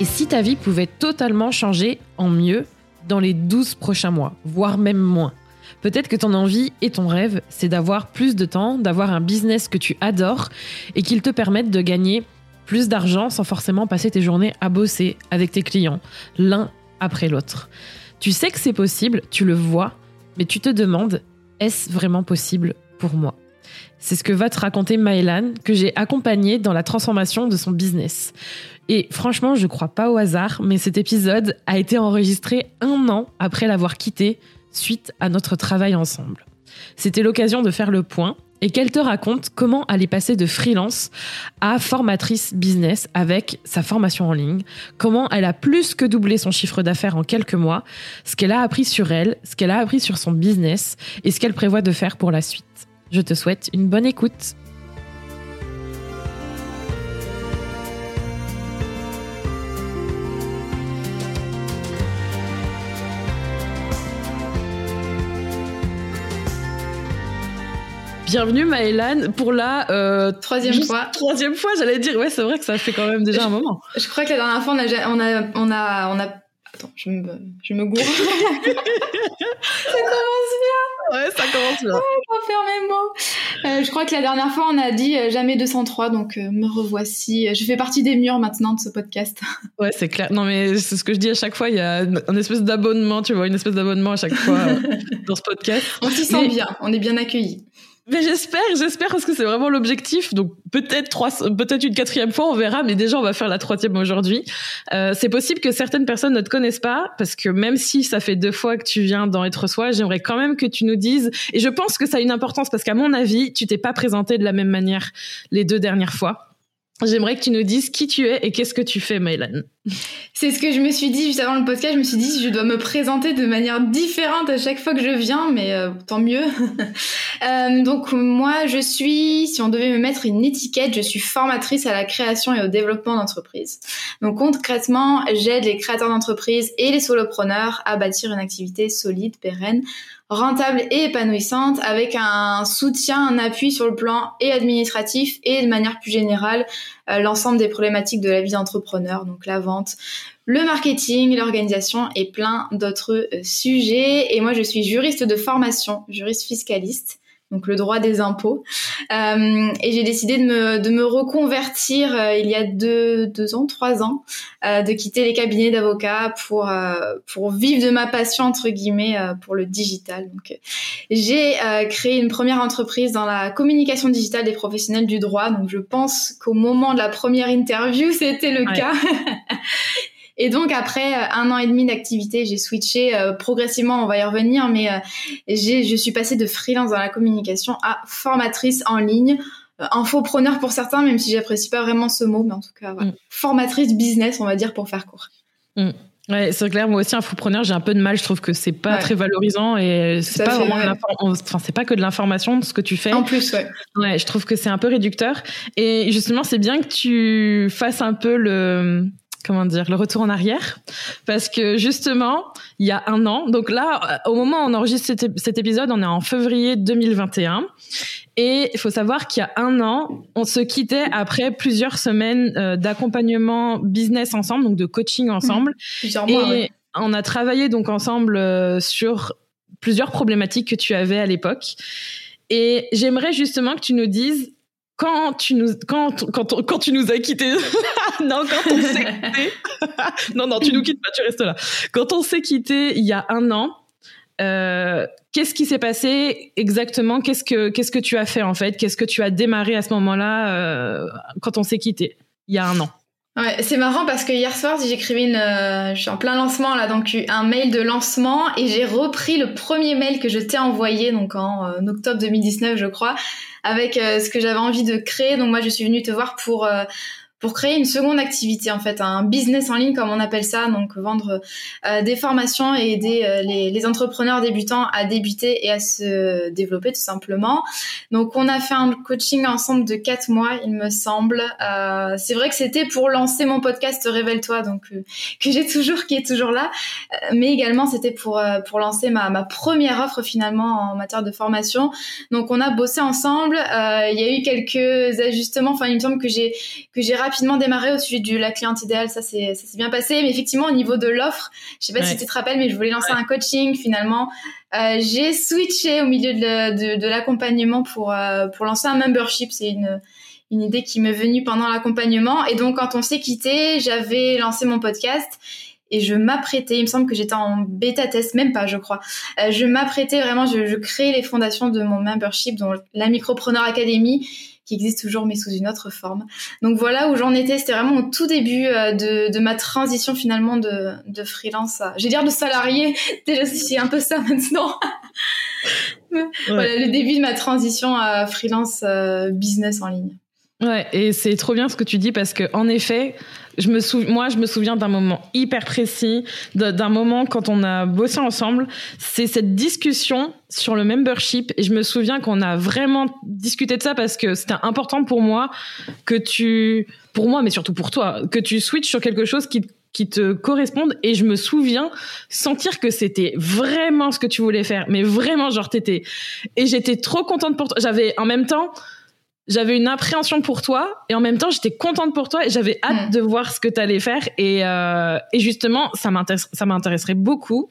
Et si ta vie pouvait totalement changer en mieux dans les 12 prochains mois, voire même moins Peut-être que ton envie et ton rêve, c'est d'avoir plus de temps, d'avoir un business que tu adores et qu'il te permette de gagner plus d'argent sans forcément passer tes journées à bosser avec tes clients, l'un après l'autre. Tu sais que c'est possible, tu le vois, mais tu te demandes, est-ce vraiment possible pour moi? C'est ce que va te raconter Maëlan, que j'ai accompagnée dans la transformation de son business. Et franchement, je crois pas au hasard, mais cet épisode a été enregistré un an après l'avoir quitté suite à notre travail ensemble. C'était l'occasion de faire le point et qu'elle te raconte comment aller passer de freelance à formatrice business avec sa formation en ligne, comment elle a plus que doublé son chiffre d'affaires en quelques mois, ce qu'elle a appris sur elle, ce qu'elle a appris sur son business et ce qu'elle prévoit de faire pour la suite. Je te souhaite une bonne écoute. Bienvenue Maëlan pour la euh, troisième fois. Troisième fois, j'allais dire. Ouais, c'est vrai que ça fait quand même déjà un moment. Je crois que la dernière fois, on a, on a, on a, on a... Attends, je me, je me gourre. ça commence bien. Ouais, ça commence bien. faire mes mots. Euh, je crois que la dernière fois, on a dit euh, jamais 203, donc euh, me revoici. Je fais partie des murs maintenant de ce podcast. Ouais, c'est clair. Non, mais c'est ce que je dis à chaque fois. Il y a une espèce d'abonnement, tu vois, une espèce d'abonnement à chaque fois dans ce podcast. On s'y sent bien. On est bien accueillis. Mais j'espère, j'espère parce que c'est vraiment l'objectif. Donc peut-être trois, peut-être une quatrième fois, on verra. Mais déjà, on va faire la troisième aujourd'hui. Euh, c'est possible que certaines personnes ne te connaissent pas parce que même si ça fait deux fois que tu viens dans Être Soi, j'aimerais quand même que tu nous dises. Et je pense que ça a une importance parce qu'à mon avis, tu t'es pas présenté de la même manière les deux dernières fois. J'aimerais que tu nous dises qui tu es et qu'est-ce que tu fais, Maëlan. C'est ce que je me suis dit juste avant le podcast. Je me suis dit, je dois me présenter de manière différente à chaque fois que je viens, mais euh, tant mieux. euh, donc moi, je suis, si on devait me mettre une étiquette, je suis formatrice à la création et au développement d'entreprises. Donc concrètement, j'aide les créateurs d'entreprises et les solopreneurs à bâtir une activité solide, pérenne, rentable et épanouissante avec un soutien, un appui sur le plan et administratif et de manière plus générale euh, l'ensemble des problématiques de la vie d'entrepreneur, donc la vente, le marketing, l'organisation et plein d'autres euh, sujets. Et moi, je suis juriste de formation, juriste fiscaliste donc le droit des impôts. Euh, et j'ai décidé de me, de me reconvertir euh, il y a deux, deux ans, trois ans, euh, de quitter les cabinets d'avocats pour, euh, pour vivre de ma passion, entre guillemets, euh, pour le digital. Donc j'ai créé une première entreprise dans la communication digitale des professionnels du droit. Donc je pense qu'au moment de la première interview, c'était le cas. Et donc après euh, un an et demi d'activité, j'ai switché euh, progressivement, on va y revenir, mais euh, je suis passée de freelance dans la communication à formatrice en ligne, infopreneur pour certains, même si j'apprécie pas vraiment ce mot, mais en tout cas voilà. Mm. formatrice business, on va dire pour faire court. Mm. Ouais, c'est clair. Moi aussi, infopreneur, j'ai un peu de mal. Je trouve que c'est pas très valorisant et c'est pas vraiment, enfin, c'est pas que de l'information de ce que tu fais. En plus, ouais. Ouais, je trouve que c'est un peu réducteur. Et justement, c'est bien que tu fasses un peu le, comment dire, le retour en arrière, parce que justement, il y a un an, donc là, au moment où on enregistre cet, épisode, on est en février 2021, et il faut savoir qu'il y a un an, on se quittait après plusieurs semaines euh, d'accompagnement business ensemble, donc de coaching ensemble, plusieurs mois, et on a travaillé donc ensemble euh, sur plusieurs problématiques que tu avais à l'époque. Et j'aimerais justement que tu nous dises quand tu nous quand quand quand tu nous as quittés. Non quand on s'est quitté non non tu nous quittes pas tu restes là. Quand on s'est quitté il y a un an euh, qu'est-ce qui s'est passé exactement? Qu'est-ce que qu'est-ce que tu as fait en fait? Qu'est-ce que tu as démarré à ce moment-là euh, quand on s'est quitté il y a un an? Ouais, c'est marrant parce que hier soir, j'écrivais une, euh, je suis en plein lancement là, donc un mail de lancement et j'ai repris le premier mail que je t'ai envoyé donc en, en octobre 2019, je crois, avec euh, ce que j'avais envie de créer. Donc moi, je suis venue te voir pour euh, pour créer une seconde activité en fait, un business en ligne comme on appelle ça, donc vendre euh, des formations et aider euh, les, les, entrepreneurs débutants à débuter et à se développer tout simplement. Donc on a fait un coaching ensemble de quatre mois, il me semble. Euh, c'est vrai que c'était pour lancer mon podcast Révèle-toi, donc que j'ai toujours, qui est toujours là, mais également c'était pour pour lancer ma, ma première offre finalement en matière de formation. Donc on a bossé ensemble. Il y a eu quelques ajustements. Enfin il me semble que j'ai que j'ai rapidement démarré au sujet de la cliente idéale, ça s'est bien passé. Mais effectivement, au niveau de l'offre, je sais pas si tu te rappelles, mais je voulais lancer un coaching finalement. Euh, j'ai switché au milieu de, l'accompagnement pour, euh, pour lancer un membership. C'est une, une idée qui m'est venue pendant l'accompagnement. Et donc, quand on s'est quitté, j'avais lancé mon podcast et je m'apprêtais, il me semble que j'étais en bêta test, même pas, je crois. Euh, je m'apprêtais vraiment, je, je créais les fondations de mon membership, dont la Micropreneur Academy, qui existe toujours mais sous une autre forme. Donc voilà où j'en étais, c'était vraiment au tout début euh, de, de ma transition finalement de, de freelance à, j'ai dire de salarié, déjà c'est un peu ça maintenant. Voilà le début de ma transition à freelance euh, business en ligne. Ouais, et c'est trop bien ce que tu dis parce que en effet, je me souviens, moi, je me souviens d'un moment hyper précis, d'un moment quand on a bossé ensemble. C'est cette discussion sur le membership. Et je me souviens qu'on a vraiment discuté de ça parce que c'était important pour moi que tu, pour moi, mais surtout pour toi, que tu switches sur quelque chose qui qui te corresponde et je me souviens sentir que c'était vraiment ce que tu voulais faire mais vraiment genre t'étais et j'étais trop contente pour toi j'avais en même temps j'avais une appréhension pour toi et en même temps j'étais contente pour toi et j'avais hâte mm. de voir ce que tu allais faire et, euh, et justement ça m'intéresse ça m'intéresserait beaucoup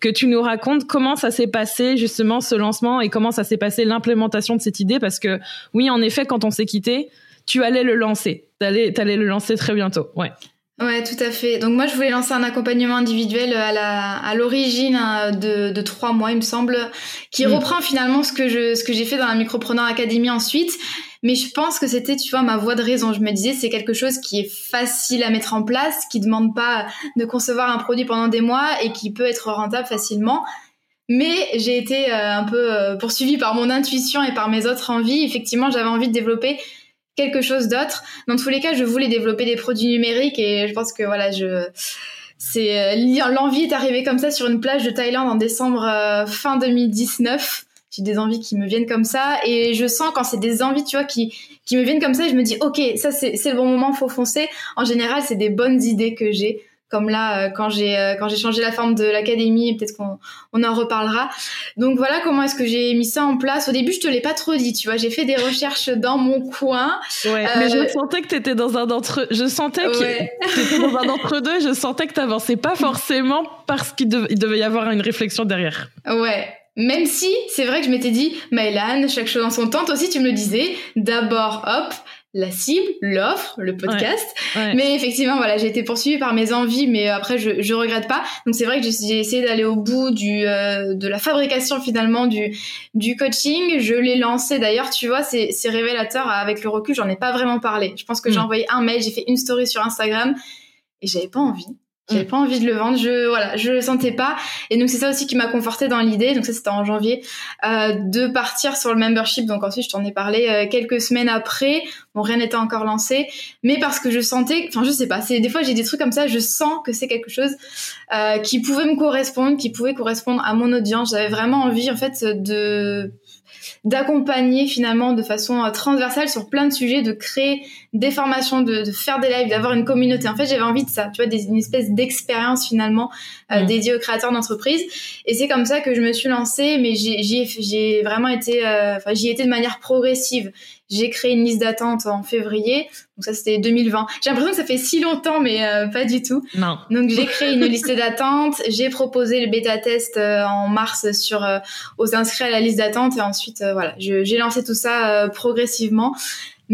que tu nous racontes comment ça s'est passé justement ce lancement et comment ça s'est passé l'implémentation de cette idée parce que oui en effet quand on s'est quitté tu allais le lancer t'allais allais le lancer très bientôt ouais Ouais, tout à fait. Donc moi, je voulais lancer un accompagnement individuel à la à l'origine hein, de, de trois mois, il me semble, qui mm. reprend finalement ce que je ce que j'ai fait dans la Micropreneur Academy ensuite. Mais je pense que c'était, tu vois, ma voix de raison. Je me disais, c'est quelque chose qui est facile à mettre en place, qui demande pas de concevoir un produit pendant des mois et qui peut être rentable facilement. Mais j'ai été euh, un peu euh, poursuivie par mon intuition et par mes autres envies. Effectivement, j'avais envie de développer quelque chose d'autre. Dans tous les cas, je voulais développer des produits numériques et je pense que voilà, je c'est euh, l'envie est arrivée comme ça sur une plage de Thaïlande en décembre fin 2019 j'ai des envies qui me viennent comme ça et je sens quand c'est des envies tu vois qui qui me viennent comme ça je me dis ok ça c'est c'est le bon moment faut foncer. En général c'est des bonnes idées que j'ai. Comme là euh, quand j'ai euh, quand j'ai changé la forme de l'académie peut-être qu'on on en reparlera. Donc voilà comment est-ce que j'ai mis ça en place. Au début je te l'ai pas trop dit tu vois. J'ai fait des recherches dans mon coin. Ouais, mais je euh, sentais que tu étais dans un d'entre je sentais que t'étais dans un d'entre deux. Je sentais que t'avançais pas forcément parce qu'il devait y avoir une réflexion derrière. Ouais même si, c'est vrai que je m'étais dit, Maëlan, chaque chose en son temps, toi aussi tu me le disais, d'abord, hop, la cible, l'offre, le podcast. Mais effectivement, voilà, j'ai été poursuivie par mes envies, mais après, je, je regrette pas. Donc c'est vrai que j'ai essayé d'aller au bout du euh, de la fabrication finalement du du coaching. Je l'ai lancé d'ailleurs, tu vois, c'est c'est révélateur avec le recul. J'en ai pas vraiment parlé. Je pense que j'ai mm. envoyé un mail, j'ai fait une story sur Instagram et j'avais pas envie. J'avais mm. pas envie de le vendre, je voilà, je le sentais pas. Et donc c'est ça aussi qui m'a conforté dans l'idée. Donc ça c'était en janvier euh, de partir sur le membership. Donc ensuite je t'en ai parlé euh, quelques semaines après. Bon rien n'était encore lancé, mais parce que je sentais, enfin je sais pas, c'est des fois j'ai des trucs comme ça, je sens que c'est quelque chose euh, qui pouvait me correspondre, qui pouvait correspondre à mon audience. J'avais vraiment envie en fait de d'accompagner finalement de façon euh, transversale sur plein de sujets, de créer des formations, de, faire des lives, d'avoir une communauté. En fait, j'avais envie de ça, tu vois, des, une espèce d'expérience finalement euh, mm. dédiée aux créateurs d'entreprise. Et c'est comme ça que je me suis lancée, mais j'ai vraiment été, euh, enfin, j'y étais de manière progressive. J'ai créé une liste d'attente en février. Donc ça, c'était 2020. J'ai l'impression que ça fait si longtemps, mais euh, pas du tout. Non. Donc j'ai créé une liste d'attente. J'ai proposé le bêta test euh, en mars sur euh, aux inscrits à la liste d'attente et ensuite voilà, j'ai lancé tout ça progressivement.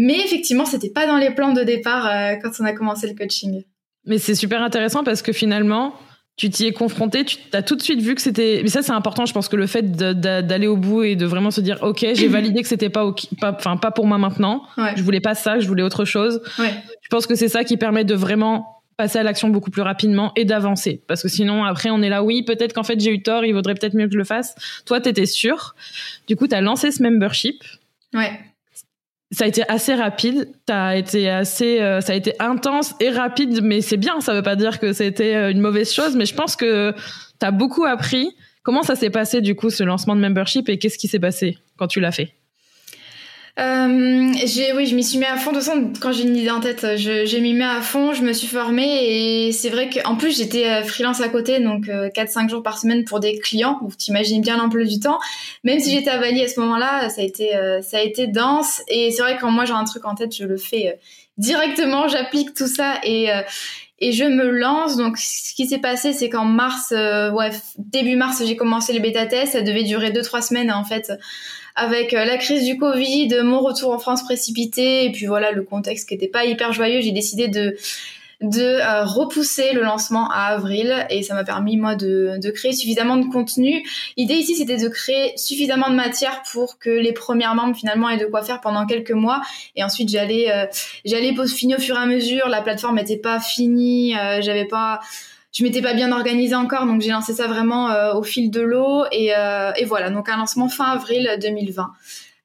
Mais effectivement, c'était pas dans les plans de départ quand on a commencé le coaching. Mais c'est super intéressant parce que finalement, tu t'y es confronté, tu as tout de suite vu que c'était. Mais ça, c'est important. Je pense que le fait d'aller au bout et de vraiment se dire, ok, j'ai validé que c'était pas, enfin, pas, pour moi maintenant. Je voulais pas ça, je voulais autre chose. Je pense que c'est ça qui permet de vraiment passer à l'action beaucoup plus rapidement et d'avancer. Parce que sinon, après, on est là, oui, peut-être qu'en fait, j'ai eu tort, il vaudrait peut-être mieux que je le fasse. Toi, t'étais sûr. Du coup, t'as lancé ce membership. Ouais. Ça a été assez rapide, as été assez, euh, ça a été intense et rapide, mais c'est bien. Ça veut pas dire que c'était euh, une mauvaise chose, mais je pense que tu as beaucoup appris. Comment ça s'est passé du coup ce lancement de membership et qu'est-ce qui s'est passé quand tu l'as fait? Euh, oui, je m'y suis mis à fond. De toute façon, quand j'ai une idée en tête, je, j'ai mis à fond, je me suis formée et c'est vrai qu'en plus j'étais euh, freelance à côté, donc 4-5 euh, jours par semaine pour des clients. Vous t'imagines bien l'emploi du temps. Même si j'étais à Bali à ce moment-là, ça a été, ça a été dense. Et c'est vrai que quand moi j'ai un truc en tête, je le fais directement, j'applique tout ça et et je me lance. Donc, ce qui s'est passé, c'est qu'en mars, ouais, début mars, j'ai commencé les bêta tests. Ça devait durer 2-3 semaines en fait avec euh, la crise du Covid, mon retour en France précipité, et puis voilà le contexte qui n'était pas hyper joyeux, j'ai décidé de de euh, repousser le lancement à avril et ça m'a permis moi de, de créer suffisamment de contenu. L'idée ici c'était de créer suffisamment de matière pour que les premières membres finalement aient de quoi faire pendant quelques mois et ensuite j'allais euh, j'allais finir au fur et à mesure. La plateforme n'était pas finie, j'avais pas je m'étais pas bien organisée encore, donc j'ai lancé ça vraiment euh, au fil de l'eau et, euh, et, voilà, donc un lancement fin avril 2020.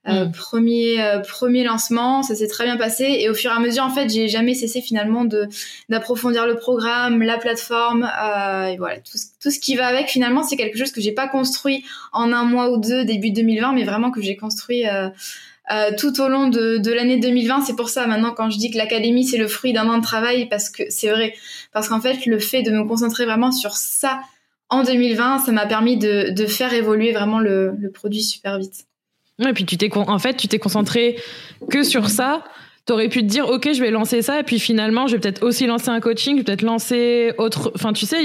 Euh, mm. premier premier lancement, ça s'est très bien passé et au fur et à mesure en fait j'ai jamais cessé finalement de d'approfondir le programme, la plateforme et voilà tout ce, tout ce qui va avec finalement c'est quelque chose que j'ai pas construit en un mois ou deux début 2020 mais vraiment que j'ai construit euh, tout au long de, de l'année 2020. C'est pour ça maintenant quand je dis que l'académie c'est le fruit d'un an de travail parce que c'est vrai parce qu'en fait le fait de me concentrer vraiment sur ça en 2020, ça m'a permis de, de, faire évoluer vraiment le, le produit super vite. et puis tu t'es en fait tu t'es concentré que sur ça. T'aurais pu te dire ok je vais lancer ça et puis finalement je vais peut-être aussi lancer un coaching, je vais peut-être lancer autre. Enfin tu sais,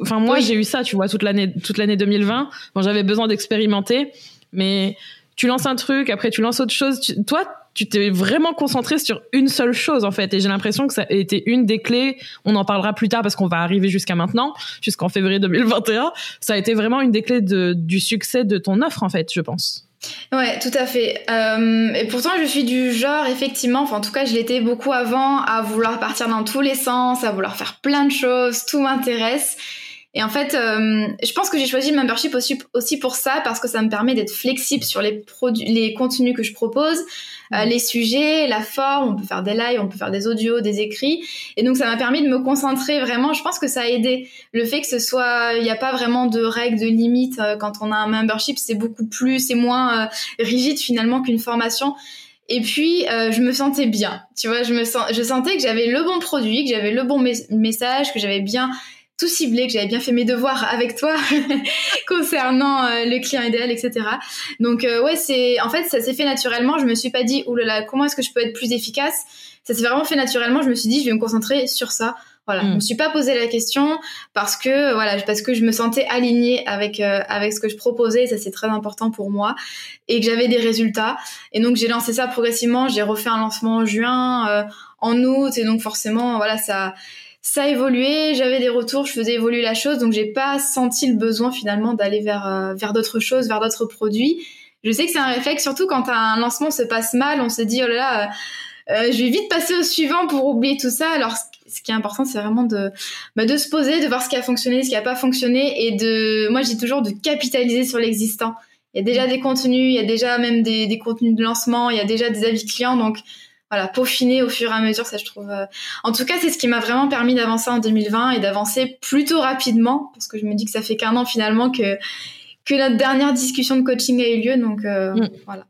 enfin moi j'ai eu ça tu vois toute l'année toute l'année 2020. Bon j'avais besoin d'expérimenter, mais tu lances un truc, après tu lances autre chose. toi, tu t'es vraiment concentré sur une seule chose en fait. Et j'ai l'impression que ça a été une des clés. On en parlera plus tard parce qu'on va arriver jusqu'à maintenant, jusqu'en février 2021. Ça a été vraiment une des clés de, du succès de ton offre en fait, je pense. Ouais, tout à fait. Euh, et pourtant, je suis du genre, effectivement, enfin en tout cas, je l'étais beaucoup avant, à vouloir partir dans tous les sens, à vouloir faire plein de choses, tout m'intéresse. Et en fait, euh, je pense que j'ai choisi le membership aussi, aussi pour ça, parce que ça me permet d'être flexible sur les produits, les contenus que je propose, euh, les sujets, la forme. On peut faire des lives, on peut faire des audios, des écrits. Et donc, ça m'a permis de me concentrer vraiment. Je pense que ça a aidé le fait que ce soit, il n'y a pas vraiment de règles, de limites euh, quand on a un membership. C'est beaucoup plus, c'est moins rigide finalement qu'une formation. Et puis, je me sentais bien. Tu vois, je me sens, je sentais que j'avais le bon produit, que j'avais le bon message, que j'avais bien tout ciblé, que j'avais bien fait mes devoirs avec toi concernant euh, le client idéal, etc. Donc euh, ouais, c'est en fait ça s'est fait naturellement. Je me suis pas dit oulala comment est-ce que je peux être plus efficace? Ça s'est vraiment fait naturellement. Je me suis dit je vais me concentrer sur ça. Voilà, je mm. me suis pas posé la question parce que voilà parce que je me sentais alignée avec euh, avec ce que je proposais. Et ça c'est très important pour moi et que j'avais des résultats. Et donc j'ai lancé ça progressivement. J'ai refait un lancement en juin, en août et donc forcément voilà ça ça a évolué, j'avais des retours, je faisais évoluer la chose, donc j'ai pas senti le besoin finalement d'aller vers euh, vers d'autres choses, vers d'autres produits. Je sais que c'est un réflexe, surtout quand un lancement se passe mal, on se dit oh là là, euh, euh, je vais vite passer au suivant pour oublier tout ça. Alors ce qui est important, c'est vraiment de bah, de se poser, de voir ce qui a fonctionné, ce qui a pas fonctionné, et de, moi dis toujours de capitaliser sur l'existant. Il y a déjà des contenus, il y a déjà même des, des contenus de lancement, il y a déjà des avis clients, donc voilà, peaufiner au fur et à mesure, ça je trouve. Euh, en tout cas, c'est ce qui m'a vraiment permis d'avancer en 2020 et d'avancer plutôt rapidement, parce que je me dis que ça fait qu'un an finalement que que notre dernière discussion de coaching a eu lieu, donc euh, mm. voilà.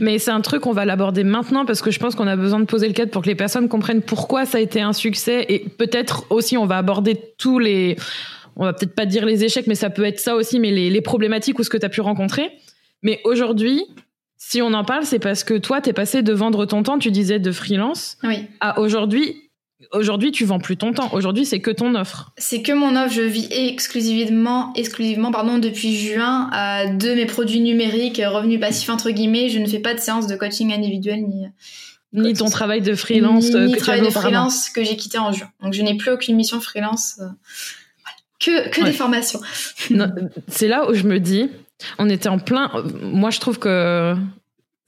Mais c'est un truc, on va l'aborder maintenant parce que je pense qu'on a besoin de poser le cadre pour que les personnes comprennent pourquoi ça a été un succès et peut-être aussi on va aborder tous les, on va peut-être pas dire les échecs, mais ça peut être ça aussi, mais les, les problématiques ou ce que tu as pu rencontrer. Mais aujourd'hui, si on en parle, c'est parce que toi, t'es passé de vendre ton temps, tu disais de freelance, oui. à aujourd'hui. Aujourd'hui, tu vends plus ton temps. Aujourd'hui, c'est que ton offre. C'est que mon offre. Je vis exclusivement, exclusivement, pardon, depuis juin de mes produits numériques, revenus passifs entre guillemets. Je ne fais pas de séance de coaching individuel ni ni ton travail de freelance ni, ni travail de freelance que j'ai quitté en juin. Donc, je n'ai plus aucune mission freelance. Euh, que que des formations. c'est là où je me dis, on était en plein. Moi, je trouve que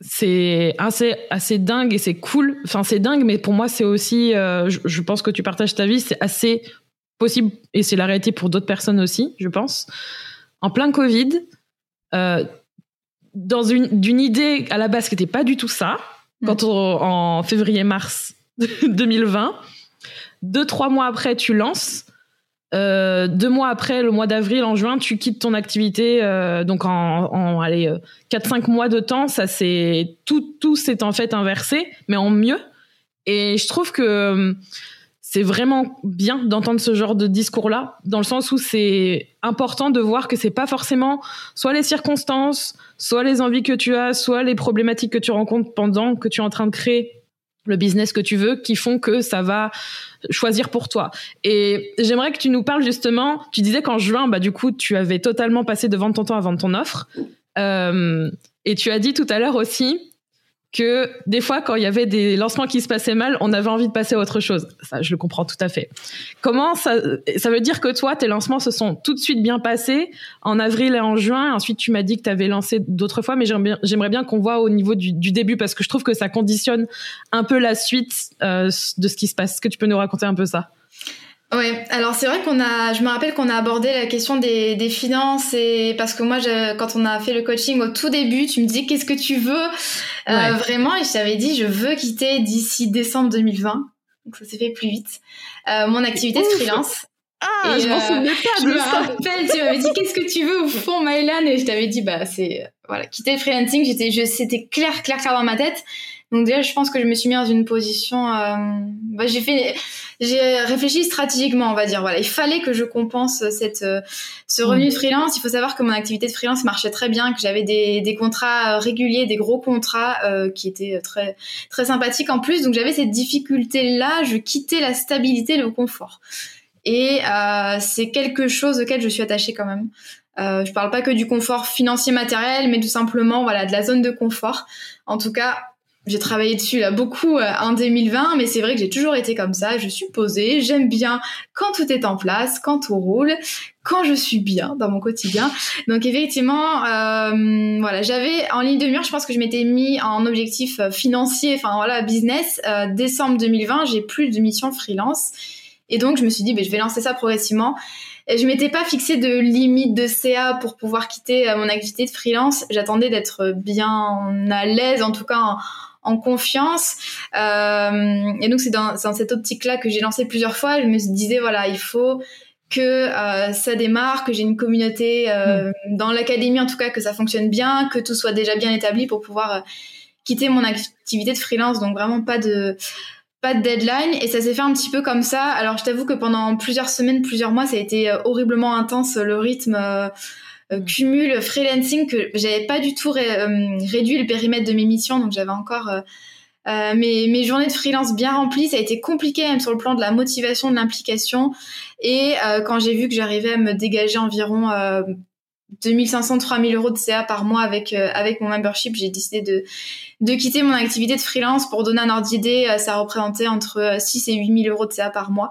c'est assez assez dingue et c'est cool. Enfin, c'est dingue, mais pour moi, c'est aussi. Euh, je, pense que tu partages ta vie. C'est assez possible et c'est la réalité pour d'autres personnes aussi, je pense. En plein Covid, euh, dans une d'une idée à la base qui n'était pas du tout ça. quand en février-mars 2020. Deux, trois mois après, tu lances. Euh, deux mois après, le mois d'avril, en juin, tu quittes ton activité. Euh, donc en, en allez, 4-5 euh, mois de temps, ça c'est tout, tout s'est en fait inversé, mais en mieux. Et je trouve que c'est vraiment bien d'entendre ce genre de discours-là, dans le sens où c'est important de voir que c'est pas forcément soit les circonstances, soit les envies que tu as, soit les problématiques que tu rencontres pendant que tu es en train de créer le business que tu veux qui font que ça va choisir pour toi. Et j'aimerais que tu nous parles justement, tu disais qu'en juin, bah du coup, tu avais totalement passé de ton temps à vendre ton offre. Euh, et tu as dit tout à l'heure aussi que des fois, quand il y avait des lancements qui se passaient mal, on avait envie de passer à autre chose. Ça, je le comprends tout à fait. Comment ça, ça veut dire que toi, tes lancements se sont tout de suite bien passés en avril et en juin? Ensuite, tu m'as dit que tu avais lancé d'autres fois, mais j'aimerais bien, qu'on voit au niveau du, du, début parce que je trouve que ça conditionne un peu la suite euh, de ce qui se passe. Est-ce que tu peux nous raconter un peu ça? Ouais, alors c'est vrai qu'on a, je me rappelle qu'on a abordé la question des, des finances et parce que moi, je, quand on a fait le coaching au tout début, tu me dis qu'est-ce que tu veux? Euh, vraiment et je t'avais dit je veux quitter d'ici décembre 2020, donc ça s'est fait plus vite. Euh, mon activité de freelance. Ah, je m'en euh, souvenais pas je me rappelle, tu m'avais dit qu'est-ce que tu veux au fond, Mylan et je t'avais dit bah c'est voilà quitter le freelancing, j'étais, je, c'était clair, clair, clair dans ma tête. Donc déjà, je pense que je me suis mis dans une position. Euh, bah, j'ai fait, j'ai réfléchi stratégiquement, on va dire. Voilà, il fallait que je compense cette euh, ce revenu de freelance. Il faut savoir que mon activité de freelance marchait très bien, que j'avais des, des contrats réguliers, des gros contrats euh, qui étaient très très sympathiques en plus. Donc j'avais cette difficulté là. Je quittais la stabilité, le confort. Et euh, c'est quelque chose auquel je suis attachée quand même. Euh, je parle pas que du confort financier matériel, mais tout simplement voilà de la zone de confort. En tout cas, j'ai travaillé dessus là beaucoup euh, en 2020, mais c'est vrai que j'ai toujours été comme ça. Je suis posée, j'aime bien quand tout est en place, quand tout roule, quand je suis bien dans mon quotidien. Donc effectivement, euh, voilà, j'avais en ligne de mire, je pense que je m'étais mis en objectif euh, financier, enfin voilà, business. Euh, décembre 2020, j'ai plus de mission freelance, et donc je me suis dit, ben, je vais lancer ça progressivement. Et je m'étais pas fixé de limite de CA pour pouvoir quitter mon activité de freelance. J'attendais d'être bien à l'aise, en tout cas. En confiance. Euh, et donc c'est dans, dans, cette optique-là que j'ai lancé plusieurs fois. Je me disais voilà, il faut que euh, ça démarre, que j'ai une communauté euh, mm. dans l'académie en tout cas, que ça fonctionne bien, que tout soit déjà bien établi pour pouvoir quitter mon activité de freelance. Donc vraiment pas de pas de deadline et ça s'est fait un petit peu comme ça. Alors je t'avoue que pendant plusieurs semaines, plusieurs mois, ça a été horriblement intense le rythme cumul freelancing que j'avais pas du tout euh, réduit le périmètre de mes missions, donc j'avais encore euh, mes, mes, journées de freelance bien remplies. Ça a été compliqué même sur le plan de la motivation, de l'implication. Et quand j'ai vu que j'arrivais à me dégager environ 2500, 3000 euros de CA par mois avec avec mon membership, j'ai décidé de de quitter mon activité de freelance pour donner un ordre d'idée. ça représentait entre 6 et 8000 euros de CA par mois.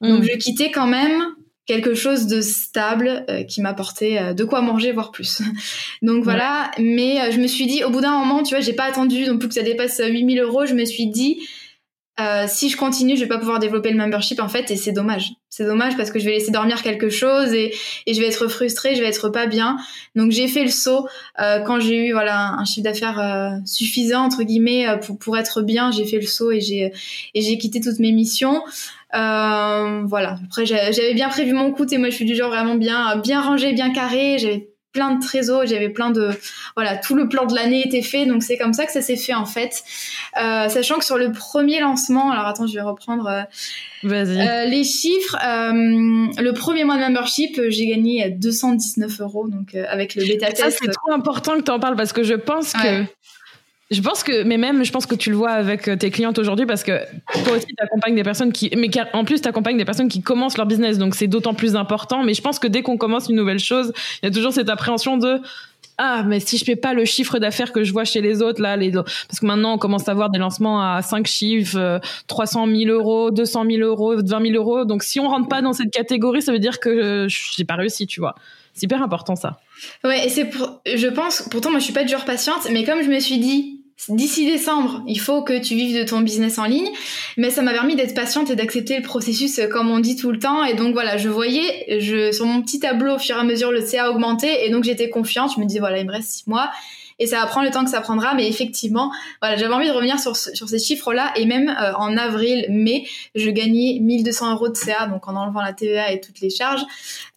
Donc mmh. je quittais quand même quelque chose de stable euh, qui m'apportait euh, de quoi manger voire plus. Donc voilà, mais euh, je me suis dit au bout d'un moment, tu vois, j'ai pas attendu non plus que ça dépasse 8000 euros, je me suis dit si je continue, je vais pas pouvoir développer le membership en fait et c'est dommage. C'est dommage parce que je vais laisser dormir quelque chose et, et je vais être frustrée, je vais être pas bien. Donc j'ai fait le saut quand j'ai eu voilà un chiffre d'affaires suffisant entre guillemets pour pour être bien, j'ai fait le saut et j'ai et j'ai quitté toutes mes missions. Euh, voilà. Après, j'avais bien prévu mon coup. Et moi, je suis du genre vraiment bien, bien rangé, bien carré. J'avais plein de trésors, j'avais plein de voilà, tout le plan de l'année était fait, donc c'est comme ça que ça s'est fait en fait. Euh, sachant que sur le premier lancement, alors attends, je vais reprendre euh, euh les chiffres. Le premier mois de membership, j'ai gagné 219 euros, donc avec le bêta test. Ça c'est trop important que tu en parles parce que je pense que je pense que, mais même, je pense que tu le vois avec euh, tes clientes aujourd'hui parce que toi aussi, tu accompagnes des personnes qui, mais en plus, tu accompagnes des personnes qui commencent leur business. Donc, c'est d'autant plus important. Mais je pense que dès qu'on commence une nouvelle chose, il y a toujours cette appréhension de, ah, mais si je fais pas le chiffre d'affaires que je vois chez les autres, là, les, parce que maintenant, on commence à avoir des lancements à 5 chiffres, 300 000 euros, 200 000 euros, 20 000 euros. Donc, si on rentre pas dans cette catégorie, ça veut dire que j'ai pas réussi, tu vois. C'est hyper important, ça. Ouais, et c'est pour, je pense, pourtant, moi, je suis pas du patiente, mais comme je me suis dit, d'ici décembre, il faut que tu vives de ton business en ligne. Mais ça m'a permis d'être patiente et d'accepter le processus euh, comme on dit tout le temps. Et donc voilà, je voyais je, sur mon petit tableau au fur et à mesure le CA augmenter. Et donc j'étais confiante. Je me disais voilà, il me reste six mois. et ça va prendre le temps que ça prendra. Mais effectivement, voilà, j'avais envie de revenir sur, sur ces chiffres-là et même euh, en avril, mai, je gagnais 1200 euros de CA, donc en enlevant la TVA et toutes les charges,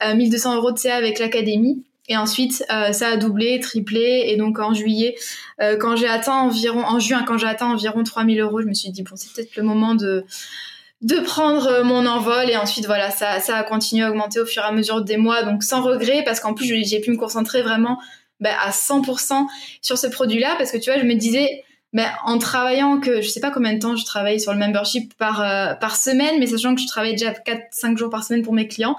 1200 euros de CA avec l'académie. Et ensuite, euh, ça a doublé, triplé. Et donc en juillet, euh, quand j'ai atteint environ, en juin, quand j'ai atteint environ 3000 euros, je me suis dit bon, c'est peut-être le moment de de prendre euh, mon envol. Et ensuite, voilà, ça, ça a continué à augmenter au fur et à mesure des mois, donc sans regret, parce qu'en plus j'ai pu me concentrer vraiment bah, à 100% sur ce produit-là, parce que tu vois, je me disais. Ben, en travaillant que je sais pas combien de temps je travaille sur le membership par par semaine mais sachant que je travaille déjà 4 5 jours par semaine pour mes clients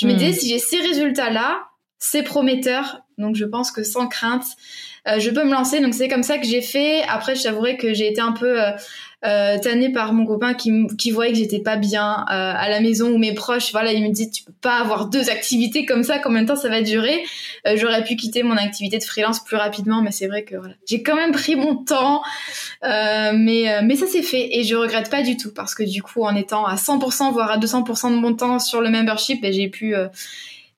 je me hmm. disais si j'ai ces résultats là c'est prometteur. Donc je pense que sans crainte, euh, je peux me lancer. Donc c'est comme ça que j'ai fait. Après, je t'avouerai que j'ai été un peu euh, euh, tannée par mon copain qui, qui voyait que j'étais pas bien euh, à la maison ou mes proches. Voilà, il me dit tu peux pas avoir deux activités comme ça. Combien de temps ça va durer? J'aurais pu quitter mon activité de freelance plus rapidement, mais c'est vrai que voilà, j'ai quand même pris mon temps. mais mais ça s'est fait et je regrette pas du tout parce que du coup, en étant à 100% voire à 200% de mon temps sur le membership, ben, j'ai pu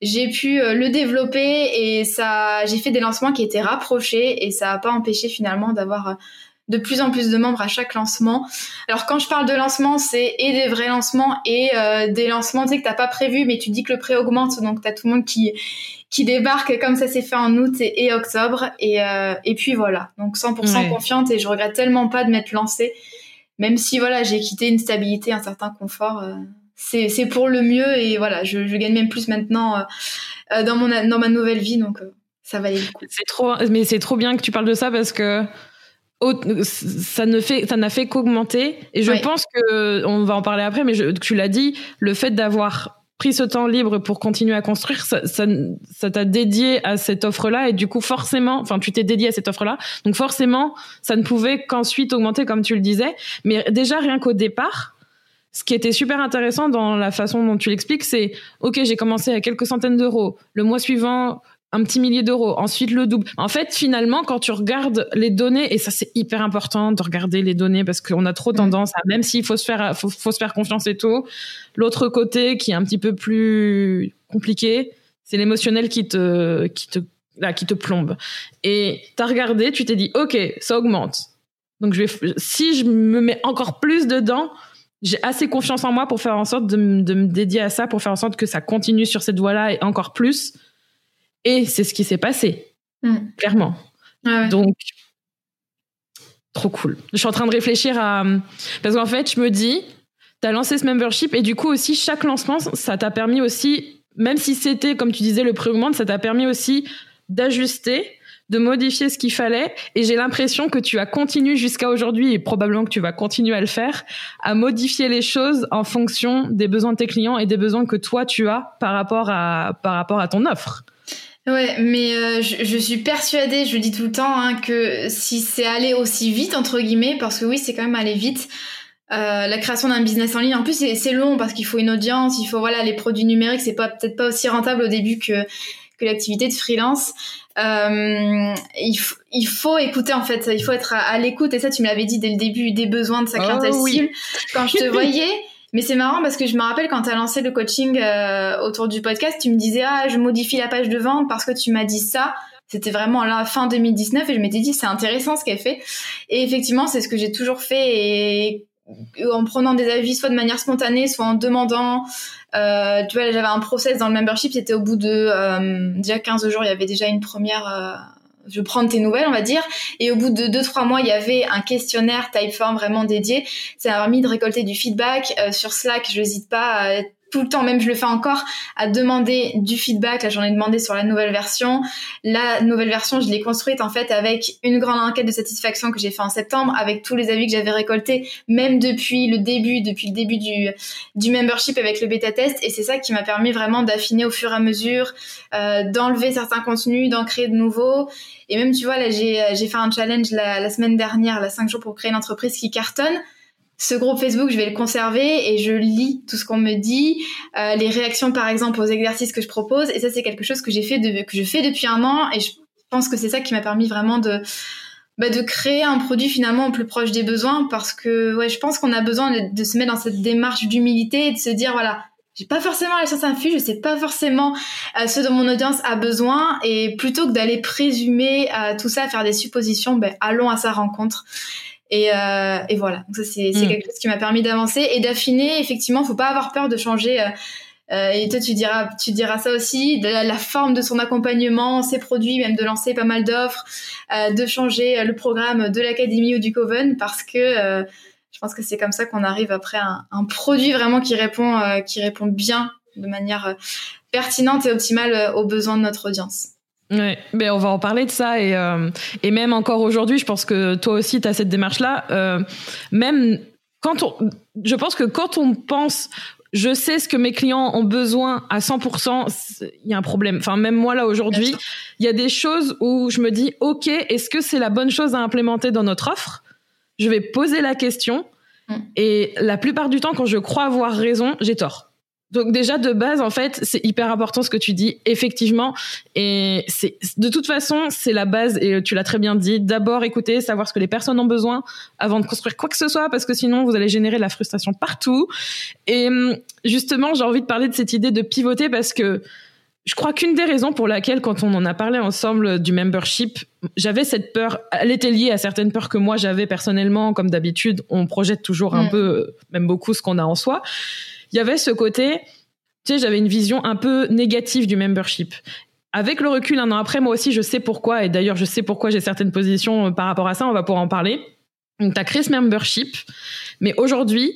j'ai pu euh, le développer et ça, j'ai fait des lancements qui étaient rapprochés et ça n'a pas empêché finalement d'avoir euh, de plus en plus de membres à chaque lancement. Alors quand je parle de lancement, c'est et des vrais lancements et euh, des lancements tu sais, que t'as pas prévu, mais tu dis que le prix augmente, donc t'as tout le monde qui qui débarque comme ça s'est fait en août et, octobre et et puis voilà. Donc 100% confiante et je regrette tellement pas de m'être lancée, même si voilà j'ai quitté une stabilité, un certain confort c'est pour le mieux et voilà, je, je gagne même plus maintenant euh, euh, dans mon dans ma nouvelle vie, donc euh, ça valait le coup. C'est trop, mais c'est trop bien que tu parles de ça parce que ça ne fait ça n'a fait qu'augmenter et je pense que on va en parler après mais je, tu l'as dit le fait d'avoir pris ce temps libre pour continuer à construire ça ça t'a dédié à cette offre là et du coup forcément enfin tu t'es dédié à cette offre là donc forcément ça ne pouvait qu'ensuite augmenter comme tu le disais mais déjà rien qu'au départ ce qui était super intéressant dans la façon dont tu l'expliques, c'est ok, j'ai commencé à quelques centaines d'euros. Le mois suivant, un petit millier d'euros, ensuite le double. En fait, finalement, quand tu regardes les données, et ça c'est hyper important de regarder les données parce qu'on a trop mm. tendance à, même s'il faut se faire, faut, se faire confiance et tout, l'autre côté qui est un petit peu plus compliqué, c'est l'émotionnel qui te, qui te, là, qui te plombe. Et t'as regardé, tu t'es dit, ok, ça augmente. Donc je vais, si je me mets encore plus dedans, j'ai assez confiance en moi pour faire en sorte de, me dédier à ça, pour faire en sorte que ça continue sur cette voie-là et encore plus. Et c'est ce qui s'est passé, mm. clairement. Donc, trop cool. Je suis en train de réfléchir à... Parce qu'en fait, je me dis, tu as lancé ce membership et du coup aussi, chaque lancement, ça t'a permis aussi, même si c'était, comme tu disais, le prix augmente, ça t'a permis aussi d'ajuster de modifier ce qu'il fallait. Et j'ai l'impression que tu as continué jusqu'à aujourd'hui, et probablement que tu vas continuer à le faire, à modifier les choses en fonction des besoins de tes clients et des besoins que toi tu as par rapport à, par rapport à ton offre. Ouais, mais euh, je, suis persuadée, je le dis tout le temps, hein, que si c'est allé aussi vite, entre guillemets, parce que oui, c'est quand même allé vite, euh, la création d'un business en ligne, en plus c'est long parce qu'il faut une audience, il faut voilà les produits numériques, c'est pas peut-être pas aussi rentable au début que que l'activité de freelance. Euh, il, il, faut écouter en fait, il faut être à, l'écoute et ça tu me l'avais dit dès le début des besoins de sa clientèle oh, cible. Quand je te voyais, mais c'est marrant parce que je me rappelle quand tu as lancé le coaching euh, autour du podcast, tu me disais ah je modifie la page de vente parce que tu m'as dit ça. C'était vraiment la fin 2019 et je m'étais dit c'est intéressant ce qu'elle fait. Et effectivement c'est ce que j'ai toujours fait et en prenant des avis soit de manière spontanée, soit en demandant. Euh, tu vois, j'avais un process dans le membership, c'était au bout de euh, déjà 15 jours, il y avait déjà une première... Euh, je prends tes nouvelles, on va dire. Et au bout de 2-3 mois, il y avait un questionnaire Typeform vraiment dédié. Ça a permis de récolter du feedback. Euh, sur Slack, je n'hésite pas à tout le temps, même je le fais encore, à demander du feedback. Là, j'en ai demandé sur la nouvelle version. La nouvelle version, je l'ai construite en fait avec une grande enquête de satisfaction que j'ai fait en septembre, avec tous les avis que j'avais récoltés, même depuis le début, depuis le début du, du membership avec le bêta test. Et c'est ça qui m'a permis vraiment d'affiner au fur et à mesure, euh, d'enlever certains contenus, d'en créer de nouveaux. Et même, tu vois, là, j'ai, j'ai fait un challenge la, semaine dernière, la 5 jours pour créer une entreprise qui cartonne ce groupe Facebook, je vais le conserver et je lis tout ce qu'on me dit, euh, les réactions par exemple aux exercices que je propose. Et ça, c'est quelque chose que j'ai fait, de, que je fais depuis un an. Et je pense que c'est ça qui m'a permis vraiment de, bah, de créer un produit finalement au plus proche des besoins. Parce que ouais, je pense qu'on a besoin de, se mettre dans cette démarche d'humilité et de se dire voilà, j'ai pas forcément la science infuse, je sais pas forcément euh, ce dont mon audience a besoin et plutôt que d'aller présumer euh, tout ça, faire des suppositions, ben allons à sa rencontre. Et, euh, et voilà, donc ça c'est mm. quelque chose qui m'a permis d'avancer et d'affiner. Effectivement, faut pas avoir peur de changer. Euh, et toi, tu diras, tu diras ça aussi, de la, forme de son accompagnement, ses produits, même de lancer pas mal d'offres, de changer le programme de l'académie ou du Coven, parce que je pense que c'est comme ça qu'on arrive après à un, produit vraiment qui répond, euh, qui répond bien, de manière euh, pertinente et optimale euh, aux besoins de notre audience. Ouais, ben on va en parler de ça et, et même encore aujourd'hui, je pense que toi aussi tu as cette démarche-là. même quand on, je pense que quand on pense je sais ce que mes clients ont besoin à 100%, il y a un problème. Enfin, même moi là aujourd'hui, il y a des choses où je me dis, ok, est-ce que c'est la bonne chose à implémenter dans notre offre? Je vais poser la question. Mm. Et la plupart du temps, quand je crois avoir raison, j'ai tort. Donc déjà de base, en fait, c'est hyper important ce que tu dis, effectivement. Et c'est de toute façon, c'est la base. Et tu l'as très bien dit. D'abord, écouter, savoir ce que les personnes ont besoin avant de construire quoi que ce soit, parce que sinon, vous allez générer de la frustration partout. Et hum, justement, j'ai envie de parler de cette idée de pivoter parce que je crois qu'une des raisons pour laquelle, quand on en a parlé ensemble du membership, j'avais cette peur, elle était liée à certaines peurs que moi j'avais personnellement, comme d'habitude, on projette toujours un mm. peu, même beaucoup, ce qu'on a en soi. Il y avait ce côté, tu sais, j'avais une vision un peu négative du membership. Avec le recul, un an après, moi aussi, je sais pourquoi, et d'ailleurs, je sais pourquoi j'ai certaines positions euh, par rapport à ça, on va pouvoir en parler. Donc, tu as créé ce membership, mais aujourd'hui,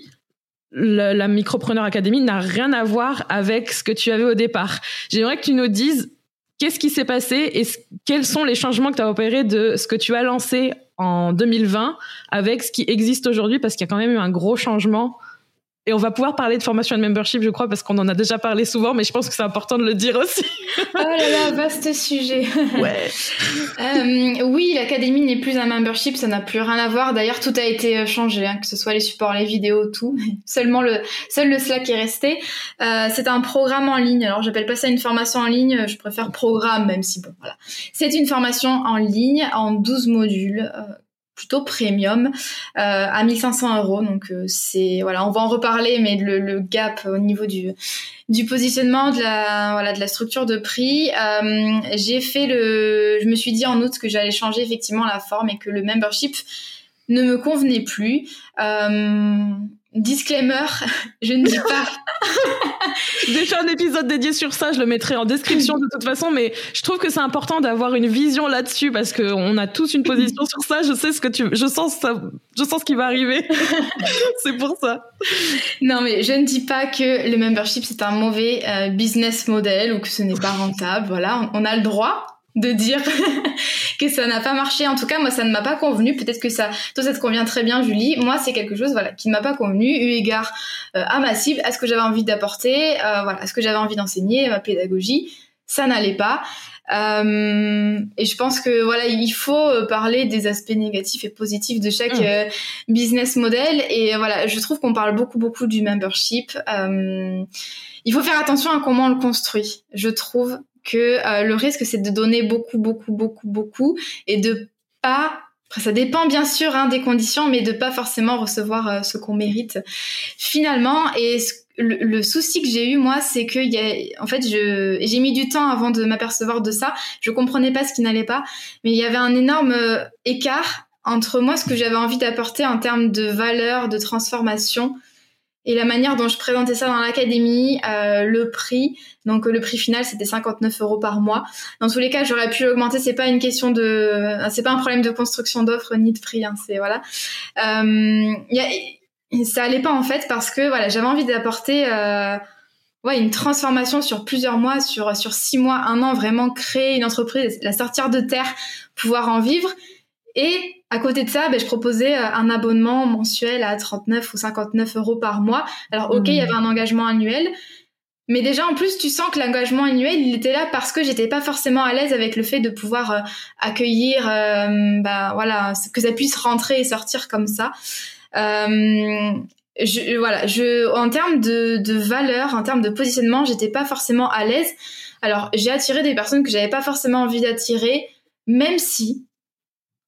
la, Micropreneur Academy n'a rien à voir avec ce que tu avais au départ. J'aimerais que tu nous dises qu'est-ce qui s'est passé et quels sont les changements que tu as opérés de ce que tu as lancé en 2020 avec ce qui existe aujourd'hui parce qu'il y a quand même eu un gros changement et on va pouvoir parler de formation et de membership, je crois, parce qu'on en a déjà parlé souvent, mais je pense que c'est important de le dire aussi. oh là là, vaste sujet. Ouais. euh, oui, l'académie n'est plus un membership, ça n'a plus rien à voir. D'ailleurs, tout a été euh, changé, hein, que ce soit les supports, les vidéos, tout. Seulement le, seul le Slack est resté. Euh, c'est un programme en ligne. Alors, j'appelle pas ça une formation en ligne, je préfère programme, même si bon, voilà. C'est une formation en ligne en 12 modules. Euh, plutôt premium euh, à 1500 euros. Donc euh, c'est voilà, on va en reparler, mais le, gap au niveau du du positionnement de la voilà de la structure de prix, euh, j'ai fait le, je me suis dit en août que j'allais changer effectivement la forme et que le membership ne me convenait plus. Disclaimer, je ne dis pas. J'ai fait un épisode dédié sur ça, je le mettrai en description de toute façon, mais je trouve que c'est important d'avoir une vision là-dessus parce qu'on a tous une position sur ça. Je sais ce que tu, je sens ça, je sens ce qui va arriver. c'est pour ça. Non, mais je ne dis pas que le membership c'est un mauvais euh, business model ou que ce n'est pas rentable. Voilà, on a le droit de dire que ça n'a pas marché. En tout cas, moi, ça ne m'a pas convenu. Peut-être que ça, toi, ça te convient très bien, Julie. Moi, c'est quelque chose, voilà, qui ne m'a pas convenu, eu égard euh, à ma cible, à ce que j'avais envie d'apporter, euh, voilà, à ce que j'avais envie d'enseigner, ma pédagogie. Ça n'allait pas. Euh, et je pense que voilà, il faut parler des aspects négatifs et positifs de chaque mmh. business model. Et voilà, je trouve qu'on parle beaucoup, beaucoup du membership. il faut faire attention à comment on le construit. Je trouve que euh, le risque c'est de donner beaucoup, beaucoup, beaucoup, beaucoup et de pas ça dépend bien sûr hein, des conditions, mais de pas forcément recevoir euh, ce qu'on mérite finalement. Et le, souci que j'ai eu moi, c'est que y a, en fait, j'ai mis du temps avant de m'apercevoir de ça. Je comprenais pas ce qui n'allait pas, mais il y avait un énorme euh, écart entre moi ce que j'avais envie d'apporter en termes de valeur, de transformation et la manière dont je présentais ça dans l'académie, euh, le prix, donc le prix final c'était 59 euros par mois. Dans tous les cas, j'aurais pu augmenter. C'est pas une question de, c'est pas un problème de construction d'offres ni de prix. Hein, c'est voilà. Euh, y a, ça allait pas en fait parce que voilà, j'avais envie d'apporter. Euh, ouais, une transformation sur plusieurs mois, sur sur six mois, un an, vraiment créer une entreprise, la sortir de terre, pouvoir en vivre. Et à côté de ça, ben, je proposais euh, un abonnement mensuel à 39 ou 59 euros par mois. Alors, ok, il y mmh. avait un engagement annuel, mais déjà, en plus, tu sens que l'engagement annuel, il était là parce que j'étais pas forcément à l'aise avec le fait de pouvoir euh, accueillir, euh, bah, voilà, que ça puisse rentrer et sortir comme ça. Euh, je, voilà, je, en termes de, de valeur, en termes de positionnement, j'étais pas forcément à l'aise. Alors, j'ai attiré des personnes que j'avais pas forcément envie d'attirer, même si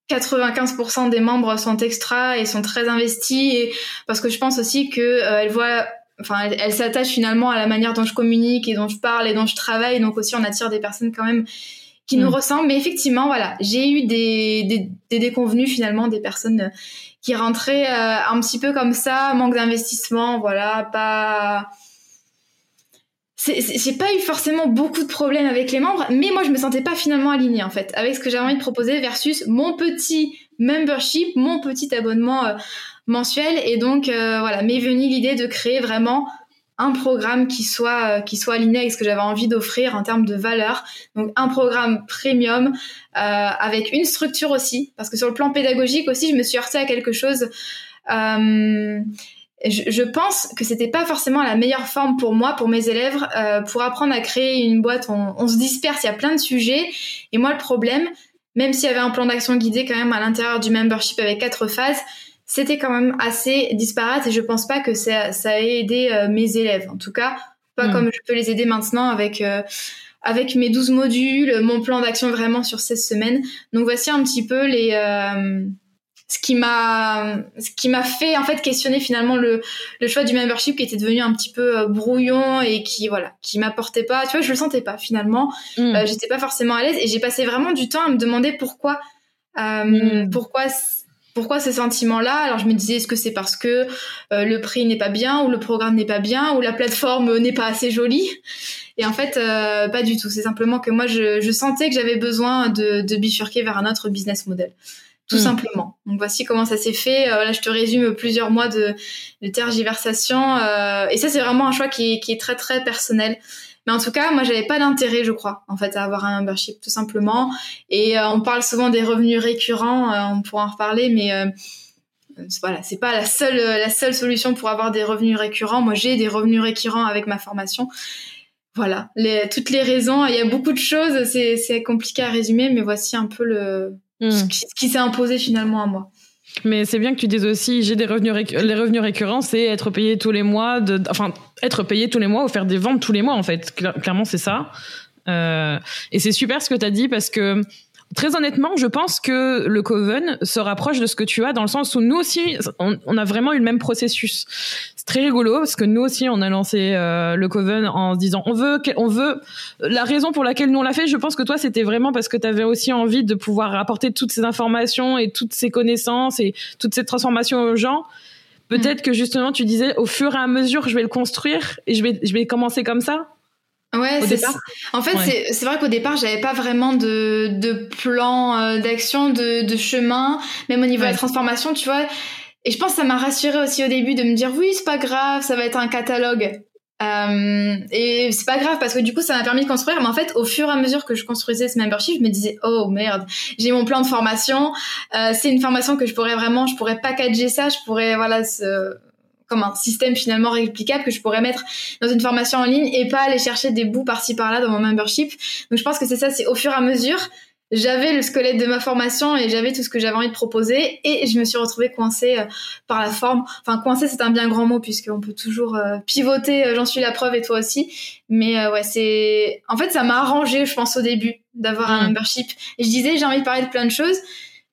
95% des membres sont extra et sont très investis et parce que je pense aussi que euh, elles voient enfin, elle, elle s'attache finalement à la manière dont je communique et dont je parle et dont je travaille. Donc aussi, on attire des personnes quand même qui nous mm. ressemblent. Mais effectivement, voilà, j'ai eu des, des, des, déconvenus finalement, des personnes qui rentraient euh, un petit peu comme ça, manque d'investissement, voilà, pas. J'ai pas eu forcément beaucoup de problèmes avec les membres, mais moi je me sentais pas finalement alignée en fait avec ce que j'avais envie de proposer versus mon petit membership, mon petit abonnement euh, mensuel. Et donc euh, voilà, m'est venue l'idée de créer vraiment un programme qui soit euh, qui soit aligné avec ce que j'avais envie d'offrir en termes de valeur. Donc un programme premium avec une structure aussi, parce que sur le plan pédagogique aussi, je me suis heurtée à quelque chose. Je, je, pense que c'était pas forcément la meilleure forme pour moi, pour mes élèves, euh, pour apprendre à créer une boîte. On, on, se disperse, il y a plein de sujets. Et moi, le problème, même s'il y avait un plan d'action guidé quand même à l'intérieur du membership avec quatre phases, c'était quand même assez disparate et je pense pas que ça, ça ait aidé euh, mes élèves. En tout cas, pas hmm. comme je peux les aider maintenant avec euh, avec mes 12 modules, mon plan d'action vraiment sur 16 semaines. Donc voici un petit peu les euh, ce qui m'a ce qui m'a fait en fait questionner finalement le, le choix du membership qui était devenu un petit peu brouillon et qui voilà qui m'apportait pas tu vois je le sentais pas finalement hmm. j'étais pas forcément à l'aise et j'ai passé vraiment du temps à me demander pourquoi euh, pourquoi pourquoi ce sentiment-là Alors je me disais, est-ce que c'est parce que euh, le prix n'est pas bien, ou le programme n'est pas bien, ou la plateforme n'est pas assez jolie? Et en fait, euh, pas du tout. C'est simplement que moi, je, je sentais que j'avais besoin de, de, bifurquer vers un autre business model. Tout hmm. simplement. Donc voici comment ça s'est fait. Euh, là, je te résume plusieurs mois de, de tergiversation. et ça, c'est vraiment un choix qui, qui est très très personnel. Mais en tout cas, moi, j'avais pas d'intérêt, je crois, en fait, à avoir un membership, tout simplement. Et euh, on parle souvent des revenus récurrents, euh, on pourra en reparler, mais euh, voilà, c'est pas la seule la seule solution pour avoir des revenus récurrents. Moi, j'ai des revenus récurrents avec ma formation. Voilà, les, toutes les raisons. Il y a beaucoup de choses. C'est compliqué à résumer, mais voici un peu le hmm. ce qui s'est imposé finalement à moi. Mais c'est bien que tu dises aussi, j'ai des revenus les revenus récurrents, c'est être payé tous les mois, de, enfin être payé tous les mois ou faire des ventes tous les mois en fait. Clairement c'est ça. Euh, et c'est super ce que tu as dit parce que Très honnêtement, je pense que le Coven se rapproche de ce que tu as dans le sens où nous aussi, on, a vraiment eu le même processus. C'est très rigolo parce que nous aussi, on a lancé euh, le Coven en se disant on veut, on veut. La raison pour laquelle nous on l'a fait, je pense que toi, c'était vraiment parce que tu avais aussi envie de pouvoir apporter toutes ces informations et toutes ces connaissances et toutes ces transformations aux gens. Peut-être mm. que justement, tu disais au fur et à mesure, je vais le construire et je vais, je vais commencer comme ça. Ouais, c'est En fait, c'est vrai qu'au départ, j'avais pas vraiment de, de plan euh, d'action, de, de chemin, même au niveau de la transformation, tu vois. Et je pense que ça m'a rassurée aussi au début de me dire oui, c'est pas grave, ça va être un catalogue. Euh, et c'est pas grave parce que du coup, ça m'a permis de construire. Mais en fait, au fur et à mesure que je construisais ce membership, je me disais oh merde, j'ai mon plan de formation. Euh, c'est une formation que je pourrais vraiment, je pourrais packager ça, je pourrais voilà se comme un système finalement réplicable que je pourrais mettre dans une formation en ligne et pas aller chercher des bouts par-ci par-là dans mon membership. Donc je pense que c'est ça, c'est au fur et à mesure, j'avais le squelette de ma formation et j'avais tout ce que j'avais envie de proposer et je me suis retrouvée coincée euh, par la forme. Enfin coincée c'est un bien grand mot puisqu'on peut toujours euh, pivoter, euh, j'en suis la preuve et toi aussi. Mais ouais c'est en fait ça m'a arrangé je pense au début d'avoir un mmh. membership. Et je disais j'ai envie de parler de plein de choses.